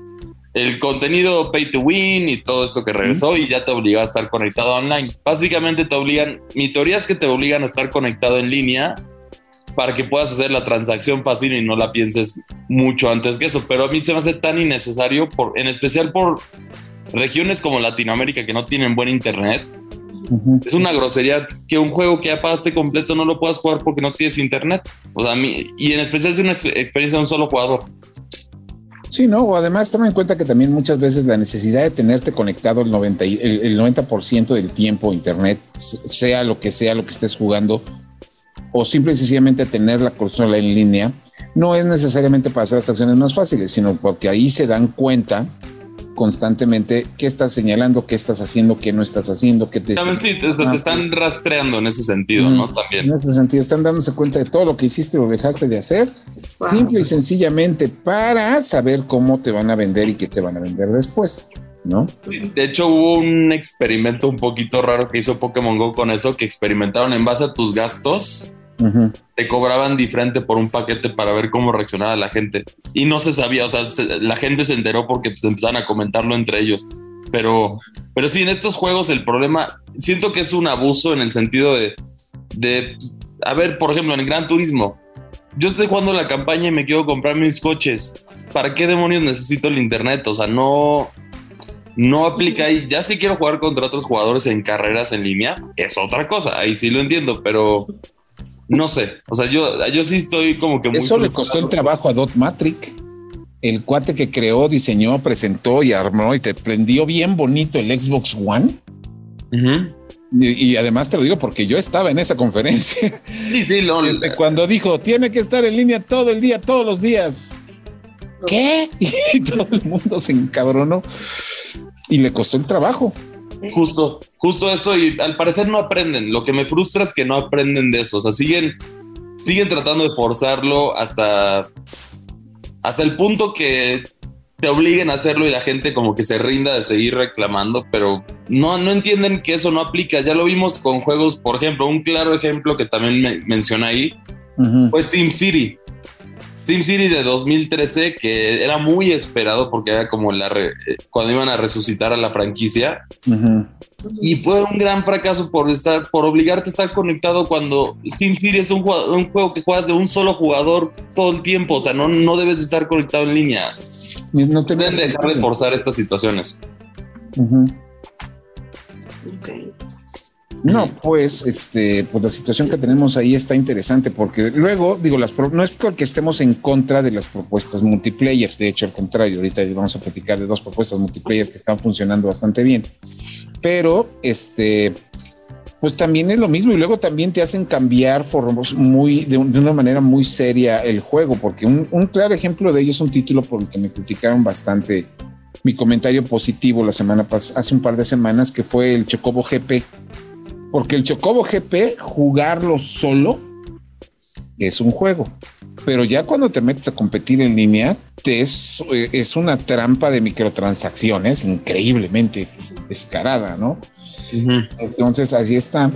el contenido pay to win y todo esto que regresó y ya te obligaba a estar conectado online. Básicamente te obligan, mi teoría es que te obligan a estar conectado en línea para que puedas hacer la transacción fácil y no la pienses mucho antes que eso. Pero a mí se me hace tan innecesario, por, en especial por regiones como Latinoamérica que no tienen buen internet. Es una grosería que un juego que ya pagaste completo no lo puedas jugar porque no tienes internet. O sea, a mí, y en especial es una experiencia de un solo jugador. Sí, no, además toma en cuenta que también muchas veces la necesidad de tenerte conectado el 90%, el, el 90 del tiempo a internet, sea lo que sea lo que estés jugando, o simple y sencillamente tener la consola en línea, no es necesariamente para hacer las acciones más fáciles, sino porque ahí se dan cuenta constantemente qué estás señalando, qué estás haciendo, qué no estás haciendo, qué te... También sí, te, están rastreando en ese sentido, ¿no? También. En ese sentido, están dándose cuenta de todo lo que hiciste o dejaste de hacer, simple y sencillamente para saber cómo te van a vender y qué te van a vender después. ¿No? De hecho, hubo un experimento un poquito raro que hizo Pokémon Go con eso, que experimentaron en base a tus gastos te cobraban diferente por un paquete para ver cómo reaccionaba la gente. Y no se sabía, o sea, la gente se enteró porque pues, empezaron a comentarlo entre ellos. Pero, pero sí, en estos juegos el problema, siento que es un abuso en el sentido de, de, a ver, por ejemplo, en el Gran Turismo, yo estoy jugando la campaña y me quiero comprar mis coches. ¿Para qué demonios necesito el internet? O sea, no, no aplica ahí. Ya si quiero jugar contra otros jugadores en carreras en línea, es otra cosa. Ahí sí lo entiendo, pero no sé, o sea, yo, yo sí estoy como que... Eso le costó el trabajo a Dot Matrix. El cuate que creó, diseñó, presentó y armó y te prendió bien bonito el Xbox One. y, además te lo digo porque yo estaba en esa conferencia. Sí, sí, lo, Desde cuando dijo, tiene que estar en línea todo el día, todos los días. ¿Qué? Y todo el mundo se encabronó y le costó el trabajo. Justo, justo eso, y al parecer no aprenden. Lo que me frustra es que no aprenden de eso. O sea, siguen, siguen tratando de forzarlo hasta, hasta el punto que te obliguen a hacerlo y la gente como que se rinda de seguir reclamando, pero no, no entienden que eso no aplica. Ya lo vimos con juegos, por ejemplo, un claro ejemplo que también me menciona ahí fue SimCity. SimCity de 2013, que era muy esperado porque era como la cuando iban a resucitar a la franquicia. Y fue un gran fracaso por estar, por obligarte a estar conectado cuando SimCity es un, un juego que juegas de un solo jugador todo el tiempo. O sea, no, no debes de estar conectado en línea. No te debes dejar de forzar estas situaciones. No, pues, este, pues la situación que tenemos ahí está interesante porque luego, digo, las no es porque estemos en contra de las propuestas multiplayer, de hecho, al contrario, ahorita vamos a platicar de dos propuestas multiplayer que están funcionando bastante bien, pero este, pues también es lo mismo y luego también te hacen cambiar formos muy, de, una manera muy seria el juego, porque un, un claro ejemplo de ello es un título por el que me criticaron bastante mi comentario positivo la semana pasada, hace un par de semanas, que fue el Chocobo GP porque el Chocobo GP, jugarlo solo, es un juego. Pero ya cuando te metes a competir en línea, te es, es una trampa de microtransacciones increíblemente descarada, ¿no? Entonces, así está.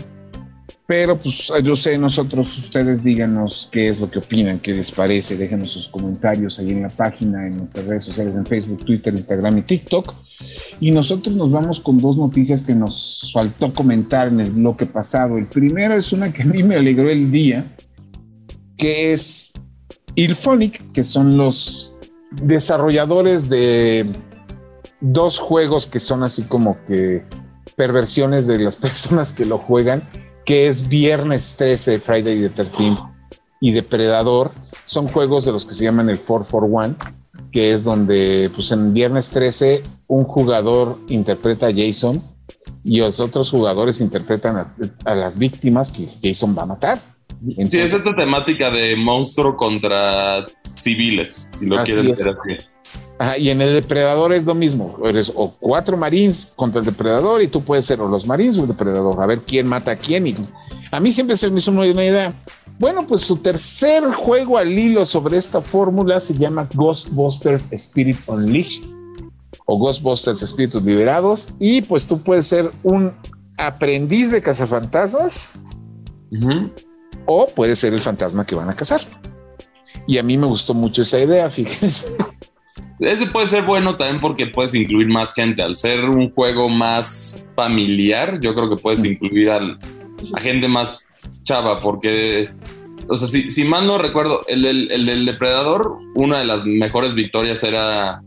Pero pues yo sé, nosotros, ustedes díganos qué es lo que opinan, qué les parece, déjenos sus comentarios ahí en la página, en nuestras redes sociales, en Facebook, Twitter, Instagram y TikTok. Y nosotros nos vamos con dos noticias que nos faltó comentar en el bloque pasado. El primero es una que a mí me alegró el día, que es Ilphonic, que son los desarrolladores de dos juegos que son así como que perversiones de las personas que lo juegan que es Viernes 13, Friday the 13 y Depredador, son juegos de los que se llaman el 441, que es donde pues en Viernes 13 un jugador interpreta a Jason y los otros jugadores interpretan a, las víctimas que Jason va a matar. sí, es esta temática de monstruo contra civiles, si lo quieres decir así y en el depredador es lo mismo. Eres o cuatro marines contra el depredador y tú puedes ser o los marines o el depredador. A ver quién mata a quién. Y a mí siempre se me hizo una, idea. Bueno, pues su tercer juego al hilo sobre esta fórmula se llama Ghostbusters Spirit Unleashed o Ghostbusters Espíritus Liberados. Y pues tú puedes ser un aprendiz de cazafantasmas o puedes ser el fantasma que van a cazar. Y a mí me gustó mucho esa idea, fíjense. Ese puede ser bueno también porque puedes incluir más gente. Al ser un juego más familiar, yo creo que puedes incluir a gente más chava, porque o sea, si, si mal no recuerdo, el del, el del depredador, una de las mejores victorias era,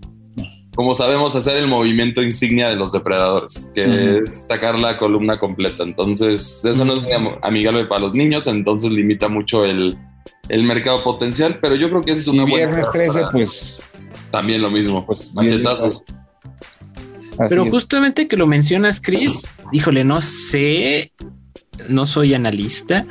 como sabemos, hacer el movimiento insignia de los depredadores, que es sacar la columna completa. Entonces, eso no es muy am- amigable para los niños, entonces limita mucho el, el mercado potencial, pero yo creo que esa es Y una buena viernes idea 13, para- pues. También lo mismo, Pues, machetazos. Pero es. justamente que lo mencionas, Chris, híjole, no sé, no soy analista,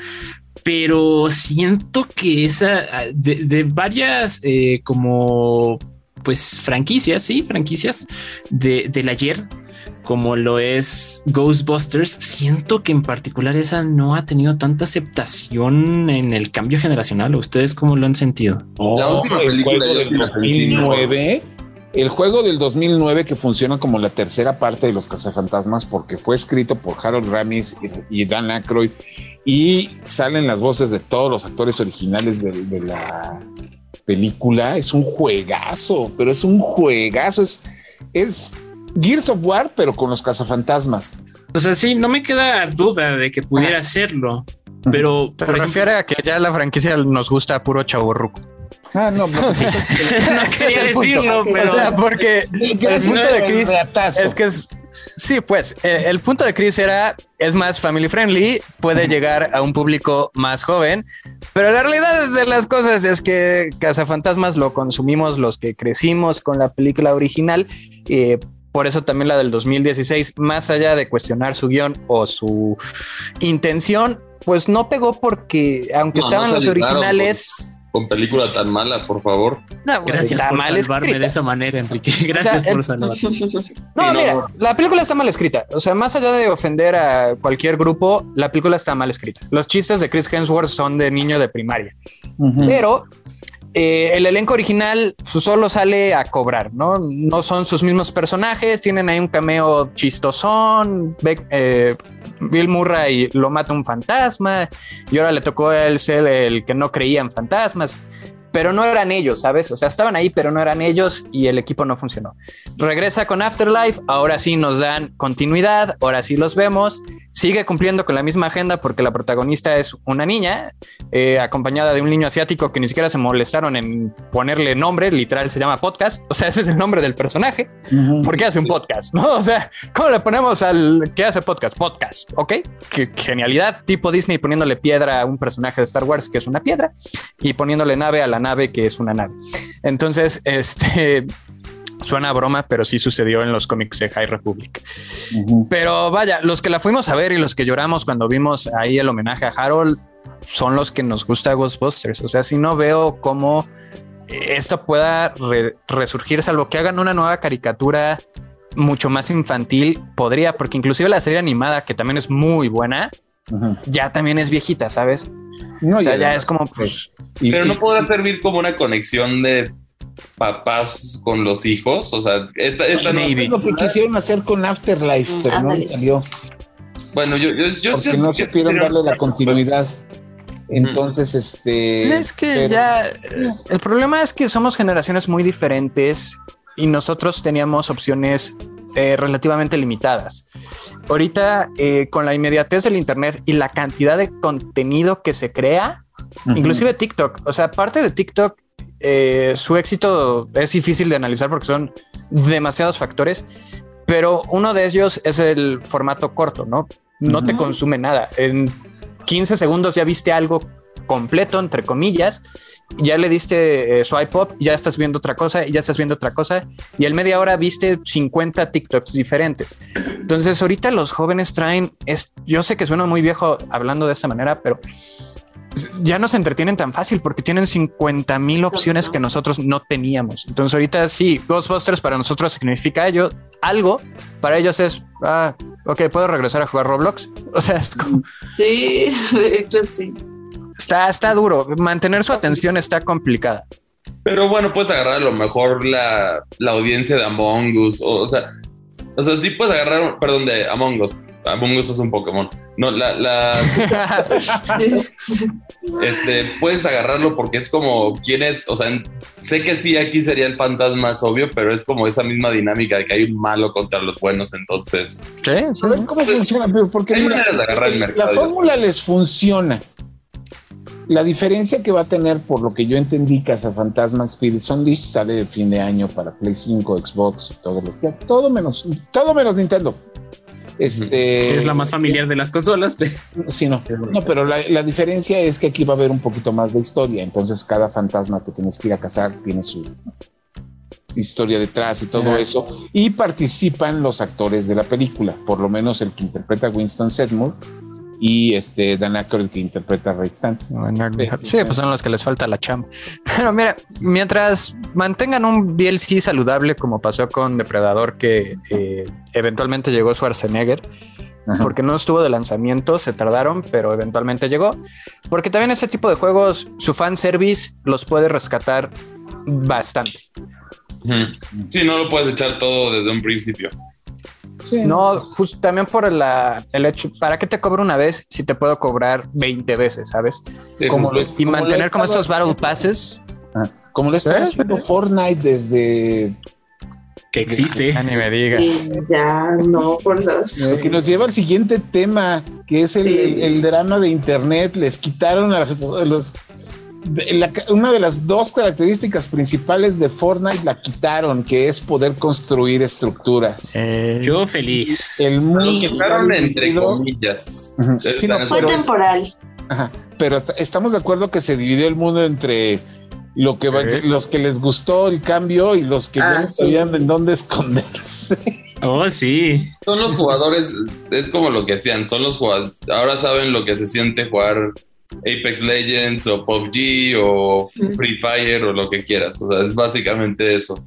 pero siento que esa de, de varias eh, como pues franquicias, sí, franquicias de, del ayer, como lo es Ghostbusters, siento que en particular esa no ha tenido tanta aceptación en el cambio generacional. ¿Ustedes cómo lo han sentido? La última el película del sí la sentí 2009, el juego del 2009 que funciona como la tercera parte de los cazafantasmas porque fue escrito por Harold Ramis y, y Dan Aykroyd y salen las voces de todos los actores originales de, de la película. Es un juegazo, pero es un juegazo. Es, es Gears of War, pero con los cazafantasmas. O sea, sí, no me queda duda de que pudiera hacerlo, pero Se por ejemplo, refiere a que ya la franquicia nos gusta puro chaburruco. Ah, no, no. Sí. no quería decirlo, pero O sea, porque Que el punto de Chris es que es. Sí, pues eh, el punto de Chris era es más family friendly, puede llegar a un público más joven, pero la realidad de las cosas es que Cazafantasmas lo consumimos los que crecimos con la película original. eh, por eso también la del 2016, más allá de cuestionar su guion o su intención, pues no pegó porque aunque No, estaban los originales, Con película tan mala, por favor. no, güey, gracias está por mal salvarme escrita. de esa manera, Enrique. Gracias por salvarme. No, mira, la película está mal escrita. O sea, más allá de ofender a cualquier grupo, la película está mal escrita. Los chistes de Chris Hemsworth son de niño de primaria, pero eh, el elenco original solo sale a cobrar, ¿no? No son sus mismos personajes, tienen ahí un cameo chistosón. Beck- eh, Bill Murray lo mata un fantasma y ahora le tocó a él ser el que no creía en fantasmas. Pero no eran ellos, ¿sabes? O sea, estaban ahí, pero no eran ellos y el equipo no funcionó. Regresa con Afterlife, ahora sí nos dan continuidad, ahora sí los vemos, sigue cumpliendo con la misma agenda porque la protagonista es una niña, eh, acompañada de un niño asiático que ni siquiera se molestaron en ponerle nombre, literal se llama podcast, o sea, ese es el nombre del personaje, Ujú. ¿por qué hace un podcast? ¿No? O sea, ¿cómo le ponemos al que hace podcast? Podcast, ¿ok? Qué genialidad, tipo Disney poniéndole piedra a un personaje de Star Wars que es una piedra y poniéndole nave a la nave que es una nave. Entonces, este... Suena a broma, pero sí sucedió en los cómics de High Republic. Pero vaya, los que la fuimos a ver y los que lloramos cuando vimos ahí el homenaje a Harold son los que nos gusta Ghostbusters. O sea, si no veo cómo esto pueda re- resurgir, salvo que hagan una nueva caricatura mucho más infantil, podría, porque inclusive la serie animada, que también es muy buena, ya también es viejita, ¿sabes? No, O sea, ya es como, pues, y- Pero no y- podrá servir como una conexión de papás con los hijos. O sea, esta, esta no- es lo que quisieron hacer con Afterlife, pero no salió. Bueno, yo, yo, yo porque no que supieron darle la continuidad. Entonces, este. Pues es que pero- ya el problema es que somos generaciones muy diferentes y nosotros teníamos opciones eh, relativamente limitadas. Ahorita eh, con la inmediatez del internet y la cantidad de contenido que se crea, Ujú. inclusive TikTok, o sea, aparte de TikTok, eh, su éxito es difícil de analizar porque son demasiados factores, pero uno de ellos es el formato corto, ¿no? No te consume nada. En 15 segundos ya viste algo completo, entre comillas, ya le diste eh, swipe up, ya estás viendo otra cosa, ya estás viendo otra cosa, y al media hora viste 50 TikToks diferentes. Entonces, ahorita los jóvenes traen, es, yo sé que suena muy viejo hablando de esta manera, pero ya no se entretienen tan fácil porque tienen 50 mil opciones que nosotros no teníamos. Entonces, ahorita sí, Ghostbusters para nosotros significa ello, algo, para ellos es, ah, ok, puedo regresar a jugar Roblox. O sea, es como, Sí, de hecho sí. Está, está duro. Mantener su atención está complicada. Pero bueno, puedes agarrar a lo mejor la, la audiencia de Among Us. O, o sea, o sea, sí puedes agarrar, perdón, de Among Us. Among Us es un Pokémon. No, la, la, este, puedes agarrarlo porque es como quién es, o sea, en- sé que sí, aquí sería el fantasma es obvio, pero es como esa misma dinámica de que hay un malo contra los buenos, entonces. Sí, sí. A ver cómo funciona, porque Hay mira, maneras de agarrar el la fórmula les funciona. La diferencia que va a tener, por lo que yo entendí, Fantasma Spirit Unleashed sale de fin de año para Play 5, Xbox, todo lo que todo menos, todo menos Nintendo. Este, es la más familiar de las consolas. Sí, no, no pero la, la, diferencia es que aquí va a haber un poquito más de historia. Entonces, cada fantasma te tienes que ir a cazar, tiene su historia detrás y todo eso. Y participan los actores de la película, por lo menos el que interpreta a Winston Sedmore y este Dan Aykroyd que interpreta a Ray Stantz. Sí, pues son los que les falta la chamba. Pero mira, mientras mantengan un DLC saludable como pasó con Depredador que eh, eventualmente llegó Schwarzenegger, porque no estuvo de lanzamiento, se tardaron, pero eventualmente llegó. Porque también ese tipo de juegos, su fan service los puede rescatar bastante. Sí, no lo puedes echar todo desde un principio. No, justo también por el hecho, ¿para qué te cobro una vez si te puedo cobrar 20 veces, sabes? como, y mantener como estos Battle Passes. Ah, como lo está haciendo Fortnite desde que existe. ni me digas. ya, no, por dos. Eh, que nos lleva al siguiente tema, que es el, drama de Internet. Les quitaron a los, una de las dos características principales de Fortnite la quitaron, que es poder construir estructuras. Eh, yo feliz. El mundo entre comillas. Fue temporal. pero estamos de acuerdo que se dividió el mundo entre lo que los que les gustó el cambio y los que ya no ah, sabían en dónde esconderse. Oh, sí. Son los jugadores, es como lo que hacían, son los jugadores, ahora saben lo que se siente jugar Apex Legends o PUBG o Free Fire o lo que quieras. O sea, es básicamente eso.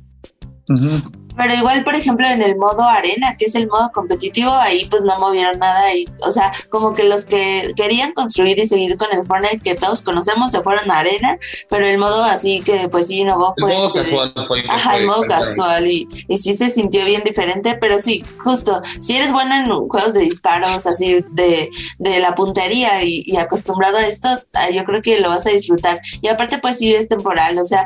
Pero igual, por ejemplo, en el modo arena, que es el modo competitivo, ahí pues no movieron nada. Y, o sea, como que los que querían construir y seguir con el Fortnite que todos conocemos se fueron a arena, pero el modo así que pues sí innovó fue... El modo este casual. ajá, el modo casual. Y, y sí se sintió bien diferente, pero sí, justo, si eres bueno en juegos de disparos, así de, de la puntería y, acostumbrado a esto, ah, yo creo que lo vas a disfrutar. Y aparte pues sí es temporal, o sea,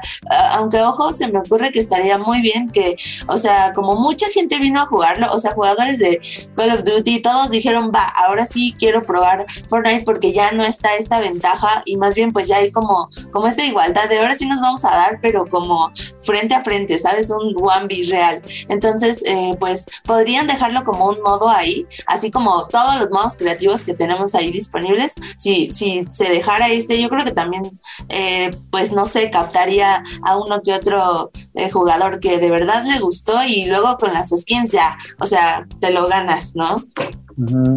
aunque ojo, se me ocurre que estaría muy bien que... O sea, como mucha gente vino a jugarlo, o sea, jugadores de Call of Duty, todos dijeron, va, ahora sí quiero probar Fortnite porque ya no está esta ventaja y más bien pues ya hay como, como esta igualdad de ahora sí nos vamos a dar, pero como frente a frente, ¿sabes? Un one b real. Entonces, eh, pues podrían dejarlo como un modo ahí, así como todos los modos creativos que tenemos ahí disponibles. Si, si se dejara este, yo creo que también, eh, pues no sé, captaría a uno que otro eh, jugador que de verdad le gustó y luego con las skins ya, o sea, te lo ganas, ¿no?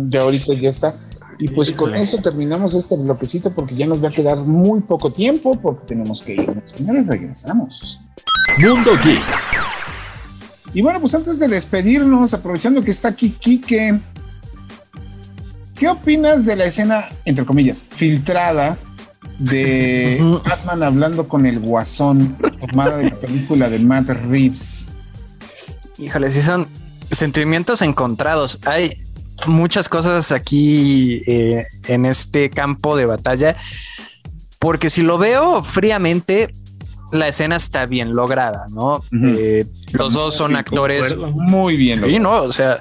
ya ahorita ya está. Y pues con eso terminamos este bloquecito porque ya nos va a quedar muy poco tiempo porque tenemos que irnos. Señores, regresamos. Mundo Geek. Y bueno, pues antes de despedirnos, aprovechando que está aquí Kike, ¿qué opinas de la escena, entre comillas, filtrada de Batman hablando con el guasón, tomada de la película de Matt Reeves? Híjole, sí son sentimientos encontrados. Hay muchas cosas aquí eh, en este campo de batalla, porque si lo veo fríamente, la escena está bien lograda, ¿no? Eh, los dos son actores muy bien. Sí, ¿no? O sea,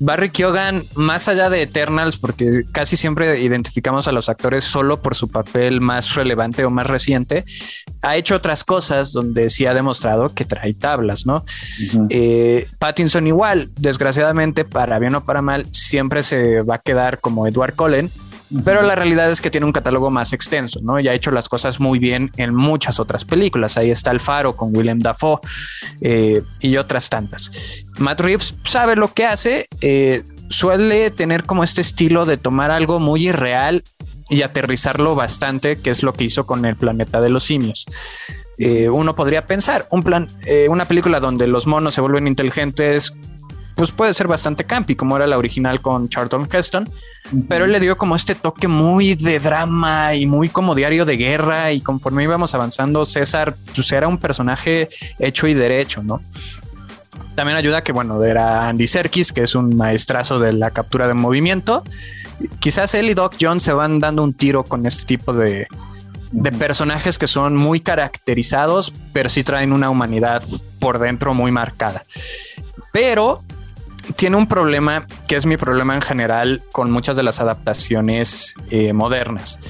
Barry Keoghan, más allá de Eternals, porque casi siempre identificamos a los actores solo por su papel más relevante o más reciente, ha hecho otras cosas donde sí ha demostrado que trae tablas, ¿no? Eh, Pattinson igual, desgraciadamente, para bien o para mal, siempre se va a quedar como Edward Cullen, pero la realidad es que tiene un catálogo más extenso, ¿no? Y ha hecho las cosas muy bien en muchas otras películas. Ahí está El Faro con Willem Dafoe eh, y otras tantas. Matt Reeves sabe lo que hace, eh, suele tener como este estilo de tomar algo muy irreal y aterrizarlo bastante, que es lo que hizo con el planeta de los simios. Eh, uno podría pensar, un plan, una película donde los monos se vuelven inteligentes pues puede ser bastante campi, como era la original con Charlton Heston, pero él le dio como este toque muy de drama y muy como diario de guerra y conforme íbamos avanzando, César pues era un personaje hecho y derecho, ¿no? También ayuda que, bueno, era Andy Serkis, que es un maestrazo de la captura de movimiento. Quizás él y Doc Jones se van dando un tiro con este tipo de, de personajes que son muy caracterizados, pero sí traen una humanidad por dentro muy marcada. Pero tiene un problema que es mi problema en general con muchas de las adaptaciones eh, modernas.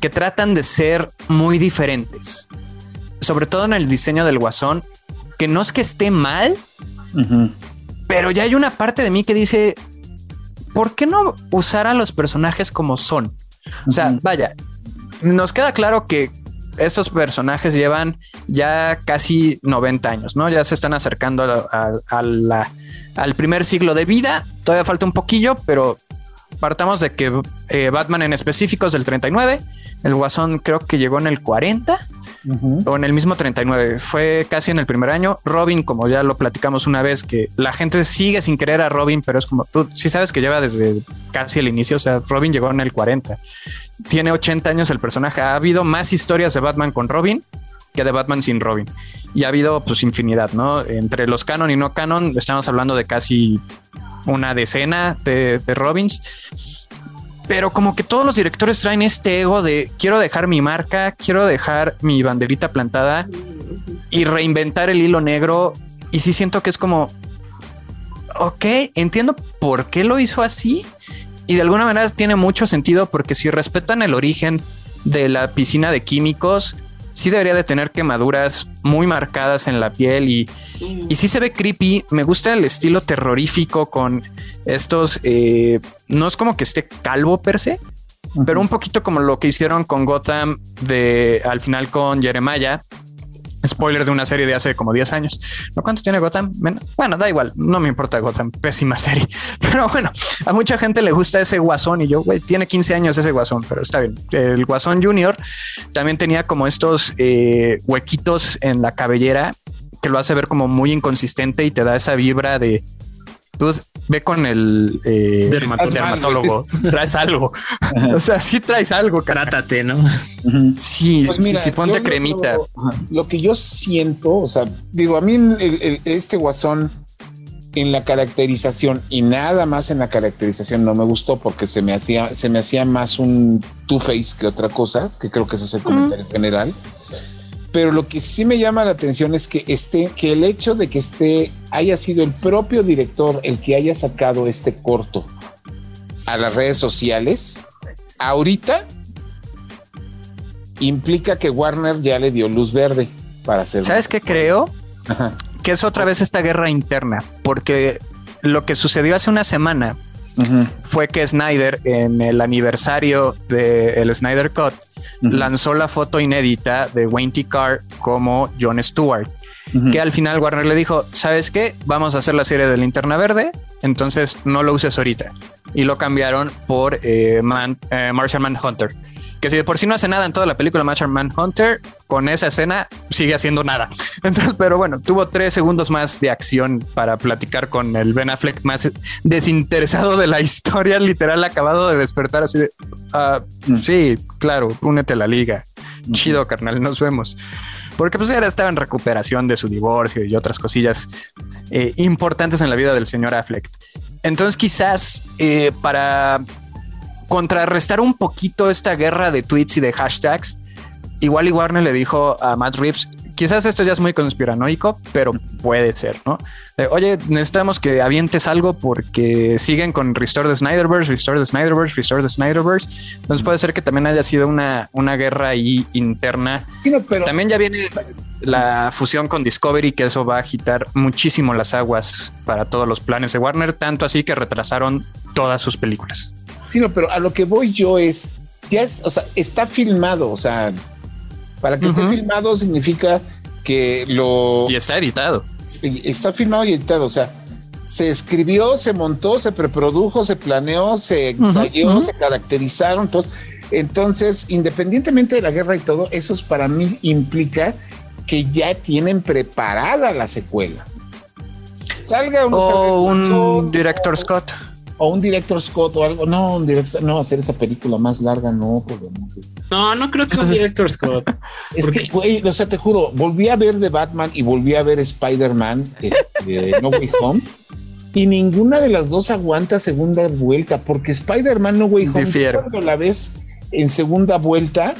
que tratan de ser muy diferentes, sobre todo en el diseño del guasón, que no es que esté mal, pero ya hay una parte de mí que dice, ¿por qué no usar a los personajes como son? O sea, vaya, nos queda claro que estos personajes llevan ya casi 90 años, ¿no? Ya se están acercando al primer siglo de vida. Todavía falta un poquillo, pero partamos de que eh, Batman en específico es del 39. El Guasón creo que llegó en el 40 o en el mismo 39. Fue casi en el primer año. Robin, como ya lo platicamos una vez, que la gente sigue sin querer a Robin, pero es como tú sí sabes que lleva desde casi el inicio. O sea, Robin llegó en el 40. Tiene 80 años el personaje. Ha habido más historias de Batman con Robin que de Batman sin Robin. Y ha habido pues infinidad, ¿no? Entre los canon y no canon, estamos hablando de casi una decena de, Robins pero como que todos los directores traen este ego de quiero dejar mi marca, quiero dejar mi banderita plantada y reinventar el hilo negro. Y sí siento que es como, ok, entiendo por qué lo hizo así. Y de alguna manera tiene mucho sentido porque si respetan el origen de la piscina de químicos, sí debería de tener quemaduras muy marcadas en la piel y, y sí se ve creepy. Me gusta el estilo terrorífico con estos, eh, no es como que esté calvo per se, pero un poquito como lo que hicieron con Gotham de al final con Jeremiah. Spoiler de una serie de hace como 10 años. ¿No cuánto tiene Gotham? Bueno, da igual, no me importa Gotham, pésima serie. Pero bueno, a mucha gente le gusta ese guasón y yo, güey, tiene 15 años ese guasón, pero está bien. El guasón junior también tenía como estos eh, huequitos en la cabellera que lo hace ver como muy inconsistente y te da esa vibra de tú ve con el eh, dermatólogo, traes algo. o sea, sí traes algo. Trátate, ¿no? Sí, pues sí, sí, ponte cremita. Lo, que yo siento, o sea, digo, a mí este guasón en la caracterización y nada más en la caracterización no me gustó porque se me hacía, se me hacía más un Two-Face que otra cosa, que creo que ese es el comentario general pero lo que sí me llama la atención es que esté, que el hecho de que esté, haya sido el propio director el que haya sacado este corto a las redes sociales, ahorita implica que Warner ya le dio luz verde para hacer. ¿Sabes qué creo? Que es otra vez esta guerra interna, porque lo que sucedió hace una semana fue que Snyder en el aniversario del Snyder Cut lanzó la foto inédita de Wayne T. Carr como John Stewart. Que al final Warner le dijo: ¿Sabes qué? Vamos a hacer la serie de Linterna Verde, entonces no lo uses ahorita. Y lo cambiaron por eh, Man, eh, Martian Manhunter que si de por sí no hace nada en toda la película Martian Manhunter, con esa escena sigue haciendo nada. Entonces, pero bueno, tuvo tres segundos más de acción para platicar con el Ben Affleck más desinteresado de la historia, literal, acabado de despertar así de, ah, mm. sí, claro, únete a la liga. Chido, carnal, nos vemos. Porque pues era estaba en recuperación de su divorcio y otras cosillas eh, importantes en la vida del señor Affleck. Entonces quizás eh, para contrarrestar un poquito esta guerra de tweets y de hashtags, igual y Warner le dijo a Matt Reeves, quizás esto ya es muy conspiranoico, pero puede ser, ¿no? Oye, necesitamos que avientes algo porque siguen con Restore the Snyderverse, Restore the Snyderverse, Restore the Snyderverse. Entonces puede ser que también haya sido una, una guerra ahí interna. pero... También ya viene la fusión con Discovery, que eso va a agitar muchísimo las aguas para todos los planes de Warner, tanto así que retrasaron todas sus películas. Sí, no, pero a lo que voy yo es, ya es, o sea, está filmado, o sea, para que esté filmado significa que lo... Y está editado. Está filmado y editado, o sea, se escribió, se montó, se preprodujo, se planeó, se ensayó, se caracterizaron, todos. Entonces, independientemente de la guerra y todo, eso para mí implica que ya tienen preparada la secuela. Salga o un director Scott o un director Scott o algo. No, un director, no, hacer esa película más larga, no, No, no creo que un director Scott. es que, güey, o sea, te juro, volví a ver de Batman y volví a ver Spider-Man este, No Way Home. Y ninguna de las dos aguanta segunda vuelta, porque Spider-Man No Way Home, cuando la ves en segunda vuelta,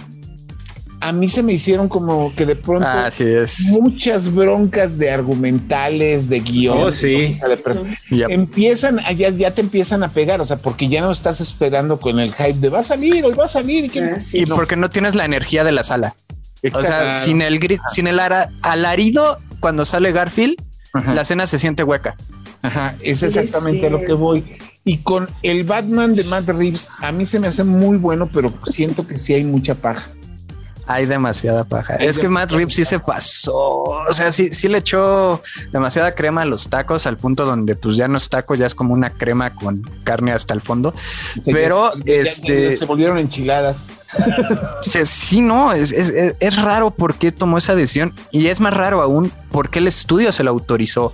a mí se me hicieron como que de pronto Así es. muchas broncas de argumentales, de guion. Oh, sí. de pres- Yep. Empiezan, a- ya, ya te empiezan a pegar, o sea, porque ya no estás esperando con el hype de va a salir, hoy va a salir. Y Ah, sí. Y porque no tienes la energía de la sala. O sea, Exacto. sin el grit, sin el ara- alarido cuando sale Garfield, Ajá. la escena se siente hueca. Ajá, es exactamente a lo que voy. Y con el Batman de Matt Reeves, a mí se me hace muy bueno, pero siento que sí hay mucha paja. Hay demasiada paja. Hay es que Matt Reeves sí se pasó. O sea, sí, sí le echó demasiada crema a los tacos al punto donde pues ya no es taco, ya es como una crema con carne hasta el fondo. Pero, ya- ya- ya este- se volvieron enchiladas. O sea, sí, no, es, es, es- es raro por qué tomó esa decisión y es más raro aún por qué el estudio se lo autorizó.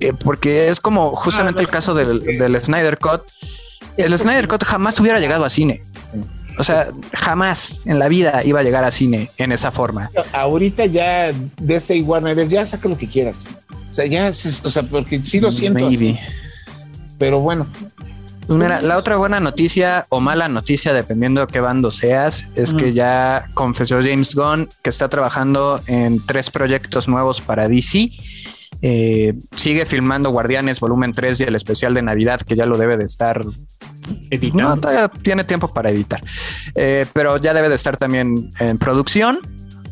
Eh, porque es como justamente Ah, el caso del, del Snyder Cut. El Snyder Cut jamás hubiera llegado a cine. O sea, jamás en la vida iba a llegar a cine en esa forma. Ahorita ya DC y Warner ya saca lo que quieras. O sea, ya, o sea, porque sí lo siento. así. Maybe. pero bueno, Pues mira, la otra buena noticia o mala noticia, dependiendo de qué bando seas, es que ya confesó James Gunn que está trabajando en tres proyectos nuevos para DC. Eh, sigue filmando Guardianes Volumen 3 y el especial de Navidad, que ya lo debe de estar. Editando. No, todavía tiene tiempo para editar, Eh, pero ya debe de estar también en producción.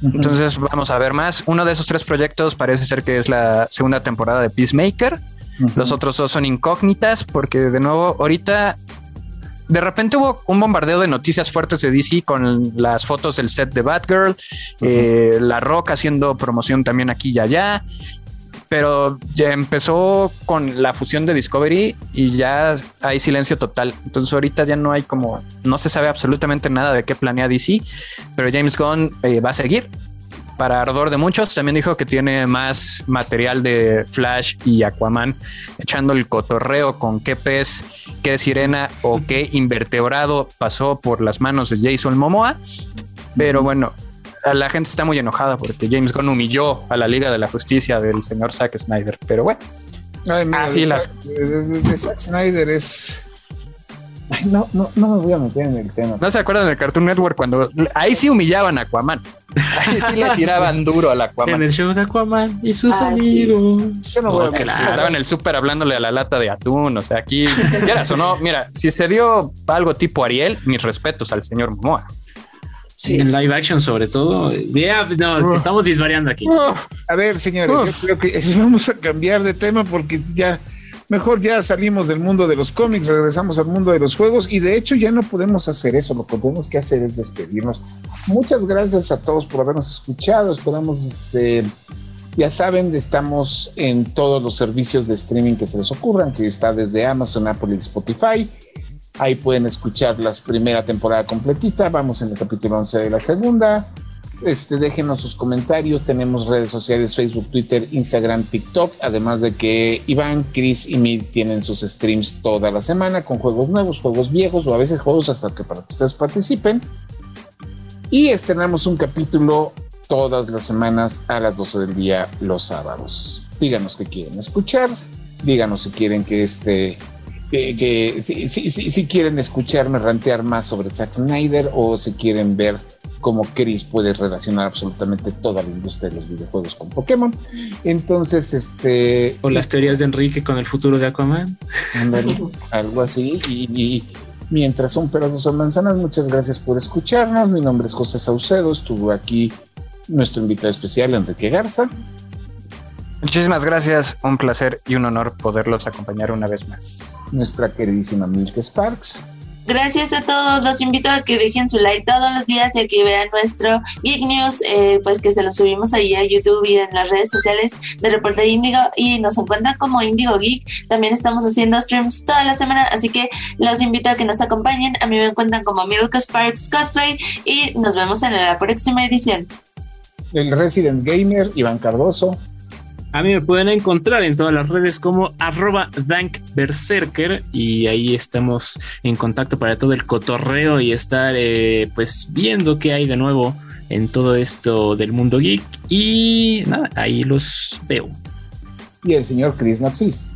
Entonces vamos a ver más. Uno de esos tres proyectos parece ser que es la segunda temporada de Peacemaker. Los otros dos son incógnitas porque de nuevo ahorita de repente hubo un bombardeo de noticias fuertes de DC con las fotos del set de Batgirl, eh, La Roca haciendo promoción también aquí y allá. Pero ya empezó con la fusión de Discovery y ya hay silencio total. Entonces ahorita ya no hay como, no se sabe absolutamente nada de qué planea DC, pero James Gunn eh, va a seguir para ardor de muchos. También dijo que tiene más material de Flash y Aquaman, echando el cotorreo con qué pez, qué sirena o qué invertebrado pasó por las manos de Jason Momoa. Pero bueno, la gente está muy enojada porque James Gunn humilló a la Liga de la Justicia del señor Zack Snyder. Pero bueno, Ay, mira, Así de, las- de- de- de Zack Snyder es. Ay, no, no, no me voy a meter en el tema. ¿no se acuerdan del Cartoon Network cuando ahí sí humillaban a Aquaman? Ahí sí le tiraban duro al En Aquaman. el show de Aquaman y sus Ah, sí. amigos. Yo no voy a meter-. Estaba en el súper hablándole a la lata de atún. O sea, aquí, quieras o no, mira, si se dio algo tipo Ariel, mis respetos al señor Momoa. Sí. En live action, sobre todo. Ya, no, estamos disvariando aquí. A ver, señores, yo creo que vamos a cambiar de tema porque ya mejor ya salimos del mundo de los cómics, regresamos al mundo de los juegos y de hecho ya no podemos hacer eso, lo que tenemos que hacer es despedirnos. Muchas gracias a todos por habernos escuchado, esperamos este ya saben, estamos en todos los servicios de streaming que se les ocurran, que está desde Amazon, Apple y Spotify. Ahí pueden escuchar la primera temporada completita. Vamos en el capítulo 11 de la segunda. Este, déjenos sus comentarios. Tenemos redes sociales, Facebook, Twitter, Instagram, TikTok. Además de que Iván, Chris y Mir tienen sus streams toda la semana con juegos nuevos, juegos viejos o a veces juegos hasta que para que ustedes participen. Y estrenamos un capítulo todas las semanas a las 12 del día los sábados. Díganos qué quieren escuchar. Díganos si quieren que este que, que si, si, si, si quieren escucharme rantear más sobre Zack Snyder o si quieren ver cómo Chris puede relacionar absolutamente toda la industria de los videojuegos con Pokémon. Entonces, este. O las teorías de Enrique con el futuro de Aquaman. algo así. Y, y mientras son peras son manzanas, muchas gracias por escucharnos. Mi nombre es José Saucedo. Estuvo aquí nuestro invitado especial, Enrique Garza. Muchísimas gracias, un placer y un honor poderlos acompañar una vez más. Nuestra queridísima Milk Sparks. Gracias a todos. Los invito a que dejen su like todos los días y a que vean nuestro Geek News, eh, pues que se lo subimos ahí a YouTube y en las redes sociales de Reporte Índigo y nos encuentran como Indigo Geek. También estamos haciendo streams toda la semana, así que los invito a que nos acompañen. A mí me encuentran como Milk Sparks Cosplay y nos vemos en la próxima edición. El Resident Gamer, Iván Cardoso. A mí me pueden encontrar en todas las redes como arroba dankberserker y ahí estamos en contacto para todo el cotorreo y estar eh, pues viendo qué hay de nuevo en todo esto del mundo geek y nada, ahí los veo. y el señor Chris Narcis.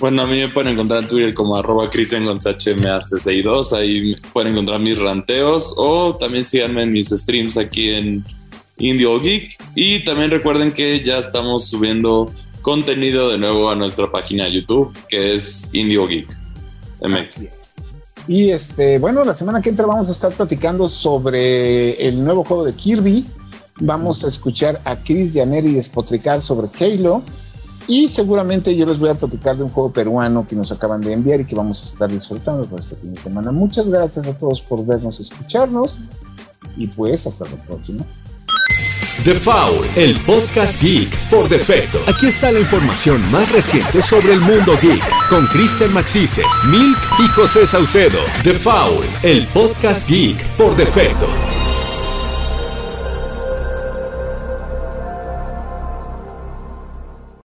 Bueno, a mí me pueden encontrar en Twitter como arroba cristiangonzhmhc2, ahí pueden encontrar mis ranteos o también síganme en mis streams aquí en Indio Geek y también recuerden que ya estamos subiendo contenido de nuevo a nuestra página de YouTube que es Indio Geek MX. Y este, bueno, la semana que entra vamos a estar platicando sobre el nuevo juego de Kirby. Vamos a escuchar a Chris Janeri despotricar sobre Halo. Y seguramente yo les voy a platicar de un juego peruano que nos acaban de enviar y que vamos a estar disfrutando por este semana. Muchas gracias a todos por vernos, escucharnos y pues hasta la próxima. The Foul, el podcast geek por defecto. Aquí está la información más reciente sobre el mundo geek con Kristen Maxise, Milk y José Saucedo. The Foul, el podcast geek por defecto.